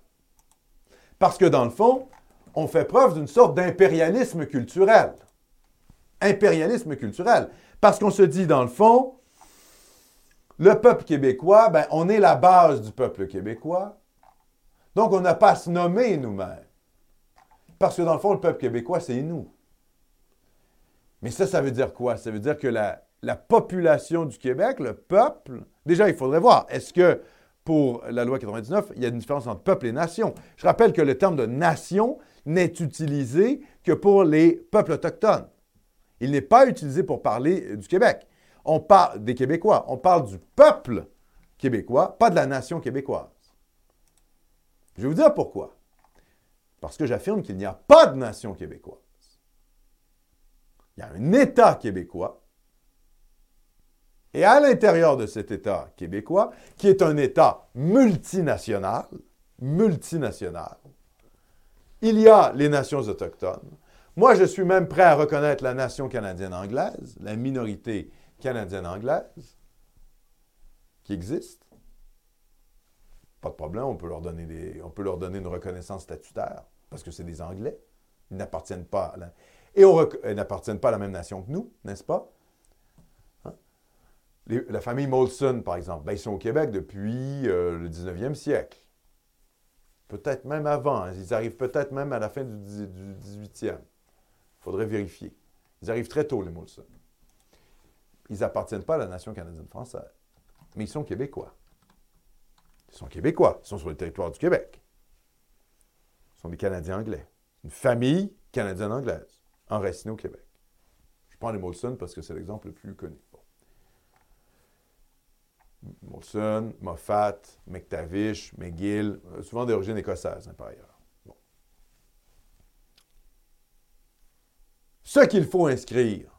S1: Parce que dans le fond, on fait preuve d'une sorte d'impérialisme culturel. Impérialisme culturel. Parce qu'on se dit, dans le fond, le peuple québécois, ben, on est la base du peuple québécois. Donc, on n'a pas à se nommer nous-mêmes. Parce que dans le fond, le peuple québécois, c'est nous. Mais ça, ça veut dire quoi? Ça veut dire que la, la population du Québec, le peuple, déjà, il faudrait voir, est-ce que pour la loi 99, il y a une différence entre peuple et nation? Je rappelle que le terme de nation n'est utilisé que pour les peuples autochtones. Il n'est pas utilisé pour parler du Québec. On parle des Québécois, on parle du peuple québécois, pas de la nation québécoise. Je vais vous dire pourquoi. Parce que j'affirme qu'il n'y a pas de nation québécoise. Il y a un État québécois. Et à l'intérieur de cet État québécois, qui est un État multinational, multinational, il y a les nations autochtones. Moi, je suis même prêt à reconnaître la nation canadienne-anglaise, la minorité canadienne-anglaise qui existe. Pas de problème, on peut leur donner, des- on peut leur donner une reconnaissance statutaire parce que c'est des Anglais. Ils n'appartiennent pas à la, et on ils n'appartiennent pas à la même nation que nous, n'est-ce pas? Hein? La famille Molson, par exemple, ben, ils sont au Québec depuis euh, le 19e siècle. Peut-être même avant. hein. Ils arrivent peut-être même à la fin du, du 18e. Il faudrait vérifier. Ils arrivent très tôt, les Molson. Ils n'appartiennent pas à la nation canadienne-française. Mais ils sont québécois. Ils sont québécois. Ils sont sur le territoire du Québec. Ils sont des Canadiens anglais. Une famille canadienne-anglaise, enracinée au Québec. Je prends les Molson parce que c'est l'exemple le plus connu. Bon. Molson, Moffat, McTavish, McGill, euh, souvent d'origine écossaise, hein, par ailleurs. Bon. Ce qu'il faut inscrire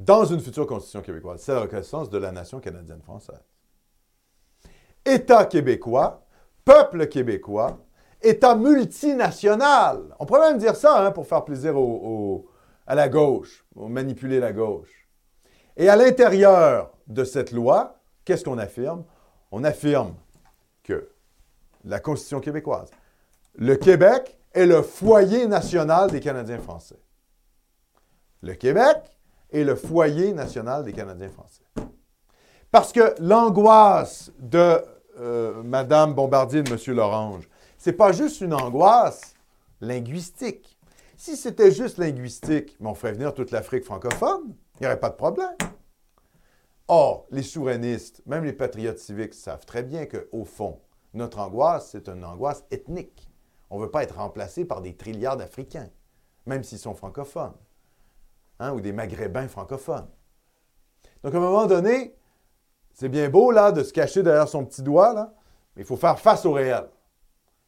S1: dans une future constitution québécoise, c'est la reconnaissance de la nation canadienne-française. État québécois, peuple québécois, État multinational. On pourrait même dire ça hein, pour faire plaisir à la gauche, pour manipuler la gauche. Et à l'intérieur de cette loi, qu'est-ce qu'on affirme? On affirme que la Constitution québécoise, le Québec est le foyer national des Canadiens français. Le Québec est le foyer national des Canadiens français. Parce que l'angoisse de euh, Mme Bombardier et de M. Lorange, ce n'est pas juste une angoisse linguistique. Si c'était juste linguistique, on ferait venir toute l'Afrique francophone, il n'y aurait pas de problème. Or, les souverainistes, même les patriotes civiques, savent très bien qu'au fond, notre angoisse, c'est une angoisse ethnique. On ne veut pas être remplacé par des trilliards d'Africains, même s'ils sont francophones, hein, ou des Maghrébins francophones. Donc, à un moment donné, c'est bien beau, là, de se cacher derrière son petit doigt, là, mais il faut faire face au réel.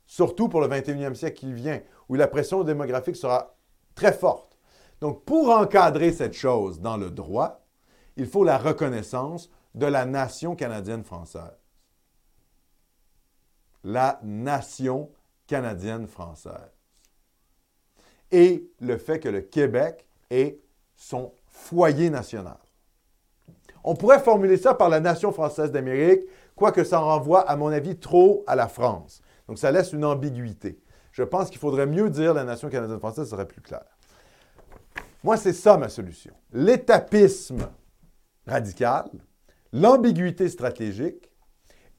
S1: Surtout pour le 21e siècle qui vient, où la pression démographique sera très forte. Donc, pour encadrer cette chose dans le droit, il faut la reconnaissance de la nation canadienne-française. La nation canadienne-française. Et le fait que le Québec est son foyer national. On pourrait formuler ça par la nation française d'Amérique, quoique ça renvoie, à mon avis, trop à la France. Donc ça laisse une ambiguïté. Je pense qu'il faudrait mieux dire la nation canadienne-française, ça serait plus clair. Moi, c'est ça ma solution. L'étapisme radical, l'ambiguïté stratégique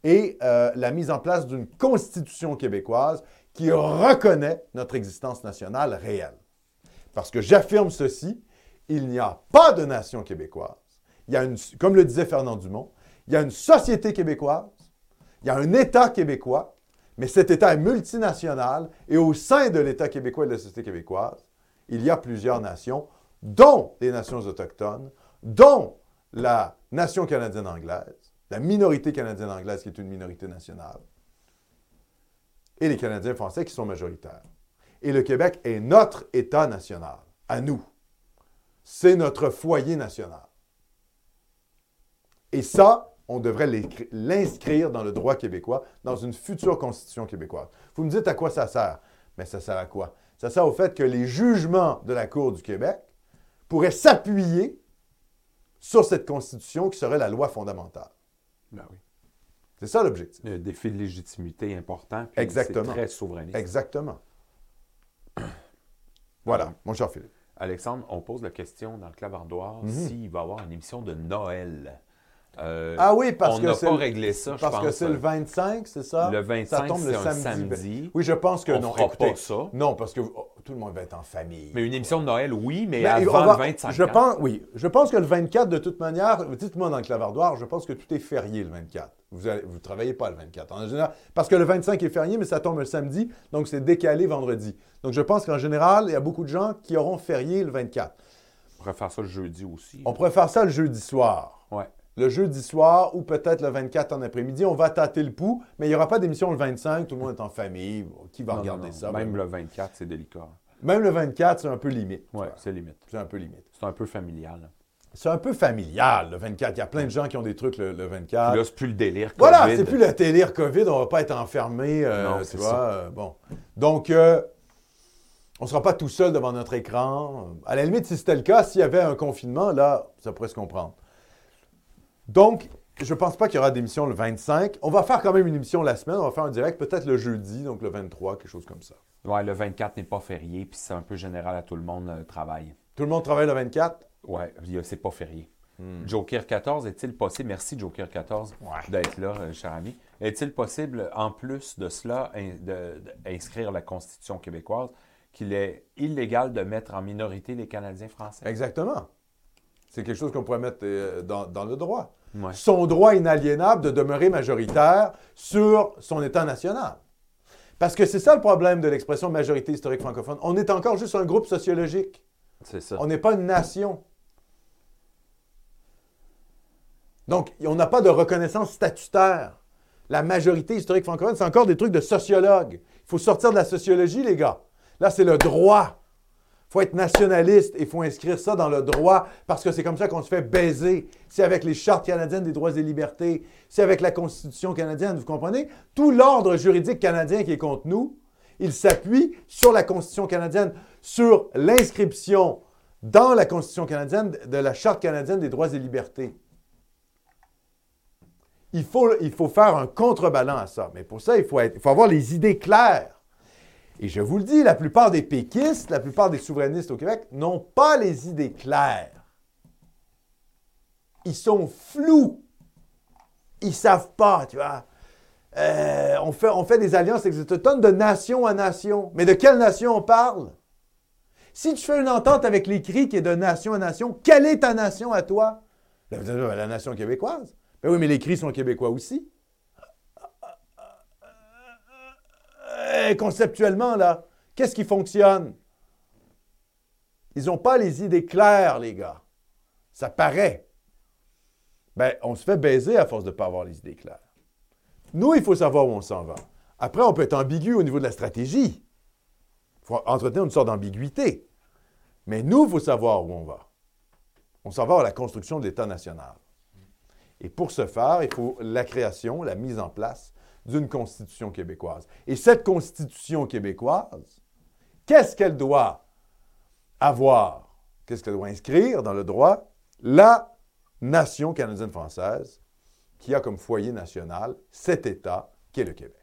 S1: et euh, la mise en place d'une constitution québécoise qui reconnaît notre existence nationale réelle. Parce que j'affirme ceci, il n'y a pas de nation québécoise. Il y a une, comme le disait Fernand Dumont, il y a une société québécoise, il y a un État québécois, mais cet État est multinational et au sein de l'État québécois et de la société québécoise, il y a plusieurs nations, dont les nations autochtones, dont la nation canadienne anglaise, la minorité canadienne anglaise qui est une minorité nationale, et les Canadiens français qui sont majoritaires. Et le Québec est notre État national, à nous. C'est notre foyer national. Et ça, on devrait l'inscrire dans le droit québécois, dans une future constitution québécoise. Vous me dites à quoi ça sert? Mais ça sert à quoi? Ça sert au fait que les jugements de la Cour du Québec pourraient s'appuyer sur cette constitution qui serait la loi fondamentale.
S2: Ben oui.
S1: C'est ça l'objectif.
S2: Un défi de légitimité important.
S1: Puis Exactement.
S2: C'est très souverainiste.
S1: Exactement. [coughs] voilà, mon cher Philippe.
S2: Alexandre, on pose la question dans le clavardoir mhm. s'il va y avoir une émission de Noël.
S1: Euh, ah oui, parce
S2: on
S1: que
S2: n'a pas réglé ça, je
S1: Parce que c'est le 25, c'est ça?
S2: Le 25, ça tombe le samedi.
S1: Oui, je pense que
S2: on
S1: non.
S2: Fera pas ça.
S1: Non, parce que oh, tout le monde va être en famille.
S2: Mais une émission de Noël, oui, mais, avant le 25.
S1: Je pense, oui. Je pense que le 24, de toute manière, dites-moi dans le clavardoir, je pense que tout est férié le 24. Vous ne travaillez pas le 24. En général, parce que le 25 est férié, mais ça tombe le samedi, donc c'est décalé vendredi. Donc je pense qu'en général, il y a beaucoup de gens qui auront férié le 24.
S2: On pourrait faire ça le jeudi aussi.
S1: On pourrait faire ça le jeudi soir.
S2: Oui
S1: le jeudi soir ou peut-être le 24 en après-midi. On va tâter le pouls, mais il n'y aura pas d'émission le 25. Tout le monde est en famille. Qui va regarder ça?
S2: Même le 24, c'est délicat.
S1: Même le 24, c'est un peu limite.
S2: Oui, c'est limite.
S1: C'est un peu limite.
S2: C'est un peu familial.
S1: C'est un peu familial, le 24. Il y a plein de gens qui ont des trucs le, 24.
S2: là, c'est plus le délire
S1: COVID. Voilà, c'est plus le délire COVID. On ne va pas être enfermé, euh, tu vois. Euh, bon. Donc, euh, on ne sera pas tout seul devant notre écran. À la limite, si c'était le cas, s'il y avait un confinement, là, ça pourrait se comprendre. Donc, je ne pense pas qu'il y aura d'émission le 25. On va faire quand même une émission la semaine. On va faire un direct peut-être le jeudi, donc le 23, quelque chose comme ça.
S2: Oui, le 24 n'est pas férié, puis c'est un peu général à tout le monde le travail.
S1: Tout le monde travaille le 24?
S2: Oui, c'est pas férié. Hmm. Joker 14, est-il possible, merci Joker 14 d'être là, euh, cher ami, est-il possible, en plus de cela, d'inscrire la Constitution québécoise qu'il est illégal de mettre en minorité les Canadiens français?
S1: Exactement. C'est quelque chose qu'on pourrait mettre euh, dans, le droit. Son droit inaliénable de demeurer majoritaire sur son État national. Parce que c'est ça le problème de l'expression majorité historique francophone. On est encore juste un groupe sociologique.
S2: C'est ça.
S1: On n'est pas une nation. Donc, on n'a pas de reconnaissance statutaire. La majorité historique francophone, c'est encore des trucs de sociologue. Il faut sortir de la sociologie, les gars. Là, c'est le droit. Faut être nationaliste et il faut inscrire ça dans le droit parce que c'est comme ça qu'on se fait baiser. C'est avec les chartes canadiennes des droits et libertés, c'est avec la Constitution canadienne, vous comprenez? Tout l'ordre juridique canadien qui est contre nous, il s'appuie sur la Constitution canadienne, sur l'inscription dans la Constitution canadienne de la Charte canadienne des droits et libertés. Il faut, faire un contrebalan à ça. Mais pour ça, il faut, il faut avoir les idées claires. Et je vous le dis, la plupart des péquistes, la plupart des souverainistes au Québec n'ont pas les idées claires. Ils sont flous. Ils ne savent pas, tu vois. Euh, on, fait, on fait des alliances avec les Autochtones de nation à nation. Mais de quelle nation on parle? Si tu fais une entente avec les cris qui est de nation à nation, quelle est ta nation à toi? La, nation québécoise. Ben oui, mais les cris sont québécois aussi. Euh, conceptuellement, là, qu'est-ce qui fonctionne? Ils n'ont pas les idées claires, les gars. Ça paraît. Ben, on se fait baiser à force de ne pas avoir les idées claires. Nous, il faut savoir où on s'en va. Après, on peut être ambigu au niveau de la stratégie. Il faut entretenir une sorte d'ambiguïté. Mais nous, il faut savoir où on va. On s'en va à la construction de l'État national. Et pour ce faire, il faut la création, la mise en place d'une constitution québécoise. Et cette constitution québécoise, qu'est-ce qu'elle doit avoir? Qu'est-ce qu'elle doit inscrire dans le droit? La nation canadienne-française qui a comme foyer national cet État qui est le Québec.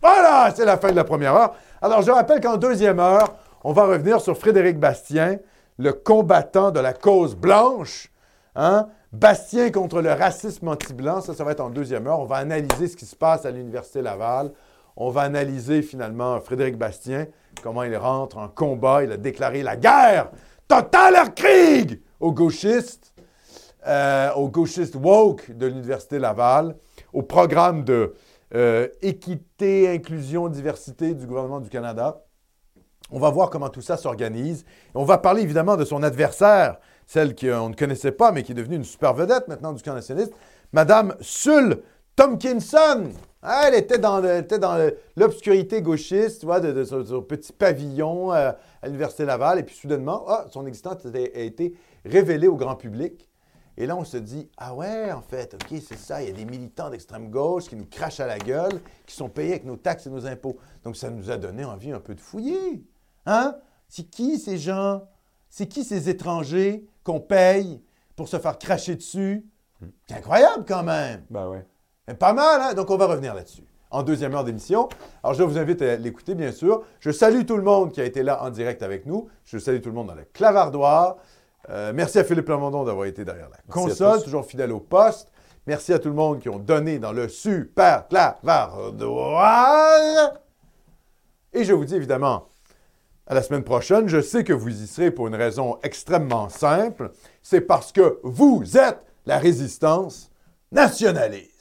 S1: Voilà, c'est la fin de la première heure. Alors, je rappelle qu'en deuxième heure, on va revenir sur Frédéric Bastien, le combattant de la cause blanche, hein? Bastien contre le racisme anti-blanc, ça, ça va être en deuxième heure. On va analyser ce qui se passe à l'Université Laval. On va analyser finalement Frédéric Bastien, comment il rentre en combat. Il a déclaré la guerre, Totaler Krieg aux gauchistes, euh, aux gauchistes woke de l'Université Laval, au programme de euh, équité, inclusion, diversité du gouvernement du Canada. On va voir comment tout ça s'organise. On va parler évidemment de son adversaire, celle qu'on ne connaissait pas, mais qui est devenue une super vedette maintenant du camp nationaliste, Madame Sul Tompkinson. Ah, elle était dans, l'obscurité gauchiste, tu vois, de, son, petit pavillon euh, à l'Université Laval. Et puis soudainement, ah, son existence a, été révélée au grand public. Et là, on se dit, ah ouais, en fait, OK, c'est ça, il y a des militants d'extrême gauche qui nous crachent à la gueule, qui sont payés avec nos taxes et nos impôts. Donc, ça nous a donné envie un peu de fouiller. Hein? C'est qui ces gens? C'est qui ces étrangers? Qu'on paye pour se faire cracher dessus. C'est incroyable quand même.
S2: Ben ouais.
S1: Pas mal, hein? Donc, on va revenir là-dessus. En deuxième heure d'émission. Alors, je vous invite à l'écouter, bien sûr. Je salue tout le monde qui a été là en direct avec nous. Je salue tout le monde dans le clavardoir. Euh, merci à Philippe Lamondon d'avoir été derrière la console, toujours fidèle au poste. Merci à tout le monde qui ont donné dans le super clavardoir. Et je vous dis évidemment à la semaine prochaine. Je sais que vous y serez pour une raison extrêmement simple. C'est parce que vous êtes la résistance nationaliste.